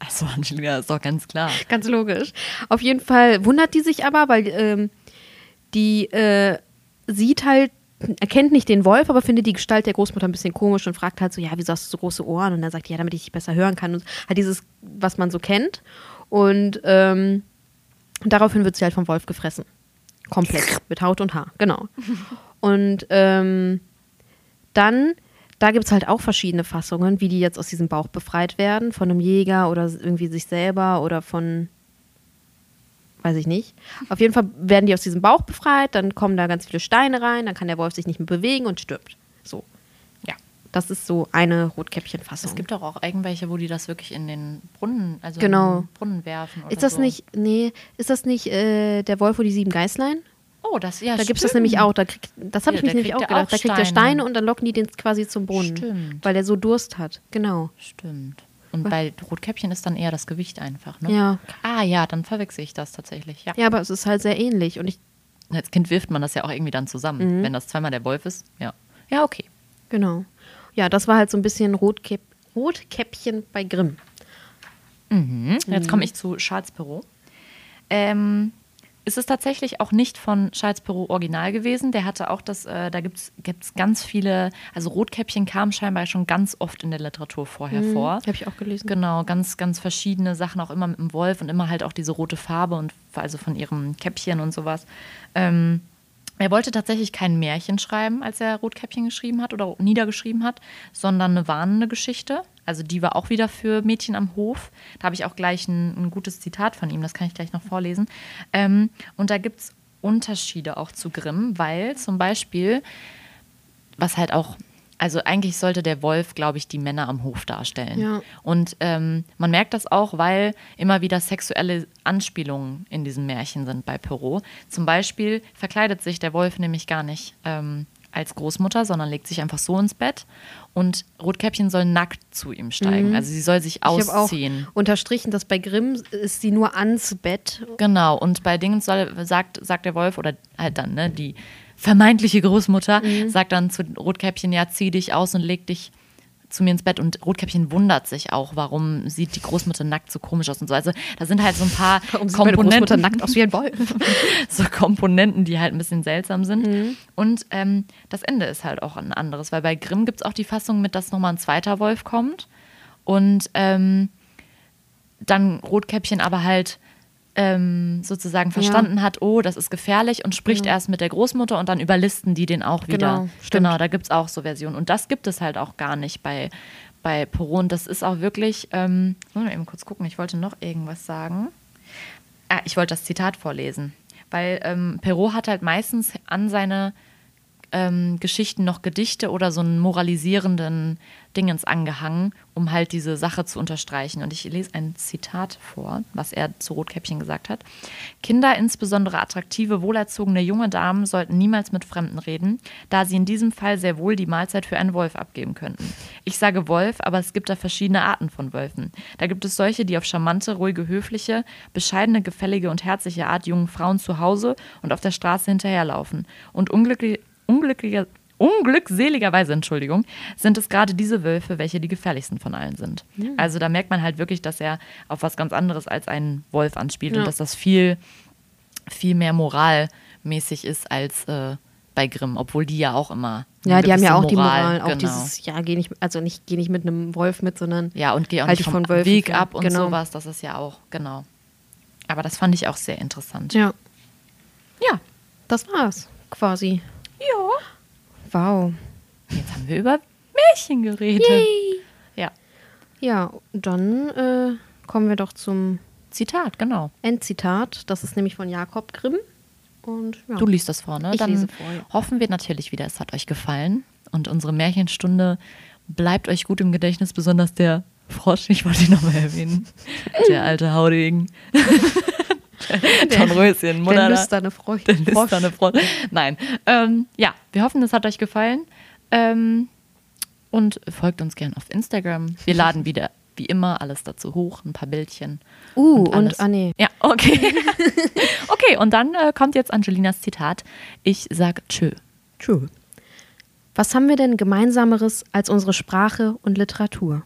[SPEAKER 1] Achso, Angelina, ist doch ganz klar.
[SPEAKER 2] Ganz logisch. Auf jeden Fall wundert die sich aber, weil ähm, die äh, sieht halt, erkennt nicht den Wolf, aber findet die Gestalt der Großmutter ein bisschen komisch und fragt halt so, ja, wieso hast du so große Ohren? Und dann sagt die, ja, damit ich dich besser hören kann. Und halt dieses, was man so kennt. Und ähm, daraufhin wird sie halt vom Wolf gefressen. Komplett. [LAUGHS] Mit Haut und Haar, genau. Und ähm, dann, da gibt es halt auch verschiedene Fassungen, wie die jetzt aus diesem Bauch befreit werden, von einem Jäger oder irgendwie sich selber oder von, weiß ich nicht. Auf jeden Fall werden die aus diesem Bauch befreit, dann kommen da ganz viele Steine rein, dann kann der Wolf sich nicht mehr bewegen und stirbt. So. Ja. Das ist so eine Rotkäppchen-Fassung.
[SPEAKER 1] Es gibt doch auch irgendwelche, wo die das wirklich in den Brunnen, also
[SPEAKER 2] Genau.
[SPEAKER 1] in den Brunnen werfen. Oder
[SPEAKER 2] ist das
[SPEAKER 1] so.
[SPEAKER 2] nicht, nee, ist das nicht äh, der Wolf und die sieben Geißlein?
[SPEAKER 1] Oh, das ja.
[SPEAKER 2] Da gibt es das nämlich auch. Da kriegt, das habe
[SPEAKER 1] Ja,
[SPEAKER 2] ich mich nämlich auch
[SPEAKER 1] der
[SPEAKER 2] gedacht.
[SPEAKER 1] auch
[SPEAKER 2] Da kriegt der
[SPEAKER 1] Steine.
[SPEAKER 2] Steine und dann locken die den quasi zum Brunnen.
[SPEAKER 1] Stimmt.
[SPEAKER 2] Weil er so Durst hat. Genau.
[SPEAKER 1] Stimmt. Und bei Rotkäppchen ist dann eher das Gewicht einfach, ne?
[SPEAKER 2] Ja.
[SPEAKER 1] Ah ja, dann verwechsel ich das tatsächlich. Ja.
[SPEAKER 2] Ja, aber es ist halt sehr ähnlich. Und ich,
[SPEAKER 1] Als Kind wirft man das ja auch irgendwie dann zusammen.
[SPEAKER 2] Mhm.
[SPEAKER 1] Wenn das zweimal der Wolf ist, ja. Ja, okay.
[SPEAKER 2] genau. Ja, das war halt so ein bisschen Rotkäpp, Rotkäppchen bei Grimm.
[SPEAKER 1] Mhm. Jetzt komme ich zu Charles Perrault. Ähm, es ist tatsächlich auch nicht von Charles Perrault original gewesen. Der hatte auch das, äh, da gibt es ganz viele, also Rotkäppchen kam scheinbar schon ganz oft in der Literatur vorher vor.
[SPEAKER 2] Habe ich auch gelesen.
[SPEAKER 1] Genau, ganz, ganz verschiedene Sachen, auch immer mit dem Wolf und immer halt auch diese rote Farbe und also von ihrem Käppchen und sowas. Ähm, er wollte tatsächlich kein Märchen schreiben, als er Rotkäppchen geschrieben hat oder niedergeschrieben hat, sondern eine warnende Geschichte. Also die war auch wieder für Mädchen am Hof. Da habe ich auch gleich ein, ein gutes Zitat von ihm, das kann ich gleich noch vorlesen. Ähm, und da gibt es Unterschiede auch zu Grimm, weil zum Beispiel, was halt auch, also eigentlich sollte der Wolf, glaube ich, die Männer am Hof darstellen.
[SPEAKER 2] Ja.
[SPEAKER 1] Und ähm, man merkt das auch, weil immer wieder sexuelle Anspielungen in diesem Märchen sind bei Perrault. Zum Beispiel verkleidet sich der Wolf nämlich gar nicht ähm, als Großmutter, sondern legt sich einfach so ins Bett. Und Rotkäppchen soll nackt zu ihm steigen. Also sie soll sich
[SPEAKER 2] Ich habe auch
[SPEAKER 1] ausziehen.
[SPEAKER 2] unterstrichen, dass bei Grimm ist sie nur ans Bett.
[SPEAKER 1] Genau, und bei Dingens soll, sagt, sagt der Wolf, oder halt dann, ne, die vermeintliche Großmutter, sagt dann zu Rotkäppchen, ja, zieh dich aus und leg dich zu mir ins Bett. Und Rotkäppchen wundert sich auch, warum sieht die Großmutter nackt so komisch aus und so. Also da sind halt so ein paar [LAUGHS]
[SPEAKER 2] Warum sieht meine Großmutter
[SPEAKER 1] Komponenten,
[SPEAKER 2] nackt aus wie ein Wolf? [LAUGHS]
[SPEAKER 1] so Komponenten, die halt ein bisschen seltsam sind.
[SPEAKER 2] Mhm.
[SPEAKER 1] Und ähm, das Ende ist halt auch ein anderes, weil bei Grimm gibt es auch die Fassung mit, dass nochmal ein zweiter Wolf kommt. Und ähm, dann Rotkäppchen aber halt ähm, sozusagen verstanden hat, oh, das ist gefährlich und spricht erst mit der Großmutter und dann überlisten die den auch wieder.
[SPEAKER 2] Genau, stimmt.
[SPEAKER 1] genau da gibt es auch so Versionen. Und das gibt es halt auch gar nicht bei, bei Poirot. Und das ist auch wirklich, ähm, mal eben kurz gucken, ich wollte noch irgendwas sagen. Ah, ich wollte das Zitat vorlesen. Weil ähm, Perrault hat halt meistens an seine ähm, Geschichten noch Gedichte oder so einen moralisierenden Dingens angehangen, um halt diese Sache zu unterstreichen. Und ich lese ein Zitat vor, was er zu Rotkäppchen gesagt hat. Kinder, insbesondere attraktive, wohlerzogene junge Damen, sollten niemals mit Fremden reden, da sie in diesem Fall sehr wohl die Mahlzeit für einen Wolf abgeben könnten. Ich sage Wolf, aber es gibt da verschiedene Arten von Wölfen. Da gibt es solche, die auf charmante, ruhige, höfliche, bescheidene, gefällige und herzliche Art jungen Frauen zu Hause und auf der Straße hinterherlaufen. Und unglücklich, unglücklicher, unglückseligerweise, Entschuldigung, sind es gerade diese Wölfe, welche die gefährlichsten von allen sind. Also da merkt man halt wirklich, dass er auf was ganz anderes als einen Wolf anspielt
[SPEAKER 2] Ja.
[SPEAKER 1] und dass das viel, viel mehr moralmäßig ist als äh, bei Grimm, obwohl die ja auch immer.
[SPEAKER 2] Ja, die haben ja auch die Moral, auch
[SPEAKER 1] genau.
[SPEAKER 2] dieses, ja, geh nicht, also nicht, geh nicht mit einem Wolf mit, sondern
[SPEAKER 1] Ja, und geh auch
[SPEAKER 2] Halt
[SPEAKER 1] nicht vom
[SPEAKER 2] von
[SPEAKER 1] Weg
[SPEAKER 2] fern.
[SPEAKER 1] ab und
[SPEAKER 2] Genau.
[SPEAKER 1] sowas. Das ist ja auch, genau. Aber das fand ich auch sehr interessant.
[SPEAKER 2] ja,
[SPEAKER 1] Ja.
[SPEAKER 2] das war's quasi.
[SPEAKER 1] Ja.
[SPEAKER 2] Wow.
[SPEAKER 1] Jetzt haben wir über Märchen geredet. Ja.
[SPEAKER 2] Ja, dann äh, kommen wir doch zum
[SPEAKER 1] Zitat, genau.
[SPEAKER 2] Endzitat. Das ist nämlich von Jakob Grimm. Und ja.
[SPEAKER 1] Du liest das vor, ne?
[SPEAKER 2] Ich
[SPEAKER 1] Dann
[SPEAKER 2] lese vor, ja.
[SPEAKER 1] hoffen wir natürlich wieder, es hat euch gefallen. Und unsere Märchenstunde bleibt euch gut im Gedächtnis, besonders der Frosch, ich wollte ihn nochmal erwähnen. [LAUGHS] Der alte Haudegen. [LAUGHS] [LAUGHS] Dornröschen, Mutter. [LAUGHS]
[SPEAKER 2] der
[SPEAKER 1] da.
[SPEAKER 2] lüsterne Frosch.
[SPEAKER 1] Der lüsterne Frosch. Nein. Ähm, ja, wir hoffen, es hat euch gefallen. Ähm, und folgt uns gern auf Instagram. Wir laden [LAUGHS] wieder, wie immer, alles dazu hoch, ein paar Bildchen.
[SPEAKER 2] Uh,
[SPEAKER 1] alles.
[SPEAKER 2] und, ah nee.
[SPEAKER 1] Ja, okay. okay, und dann äh, kommt jetzt Angelinas Zitat. Ich sag tschö.
[SPEAKER 2] True. Was haben wir denn gemeinsameres als unsere Sprache und Literatur?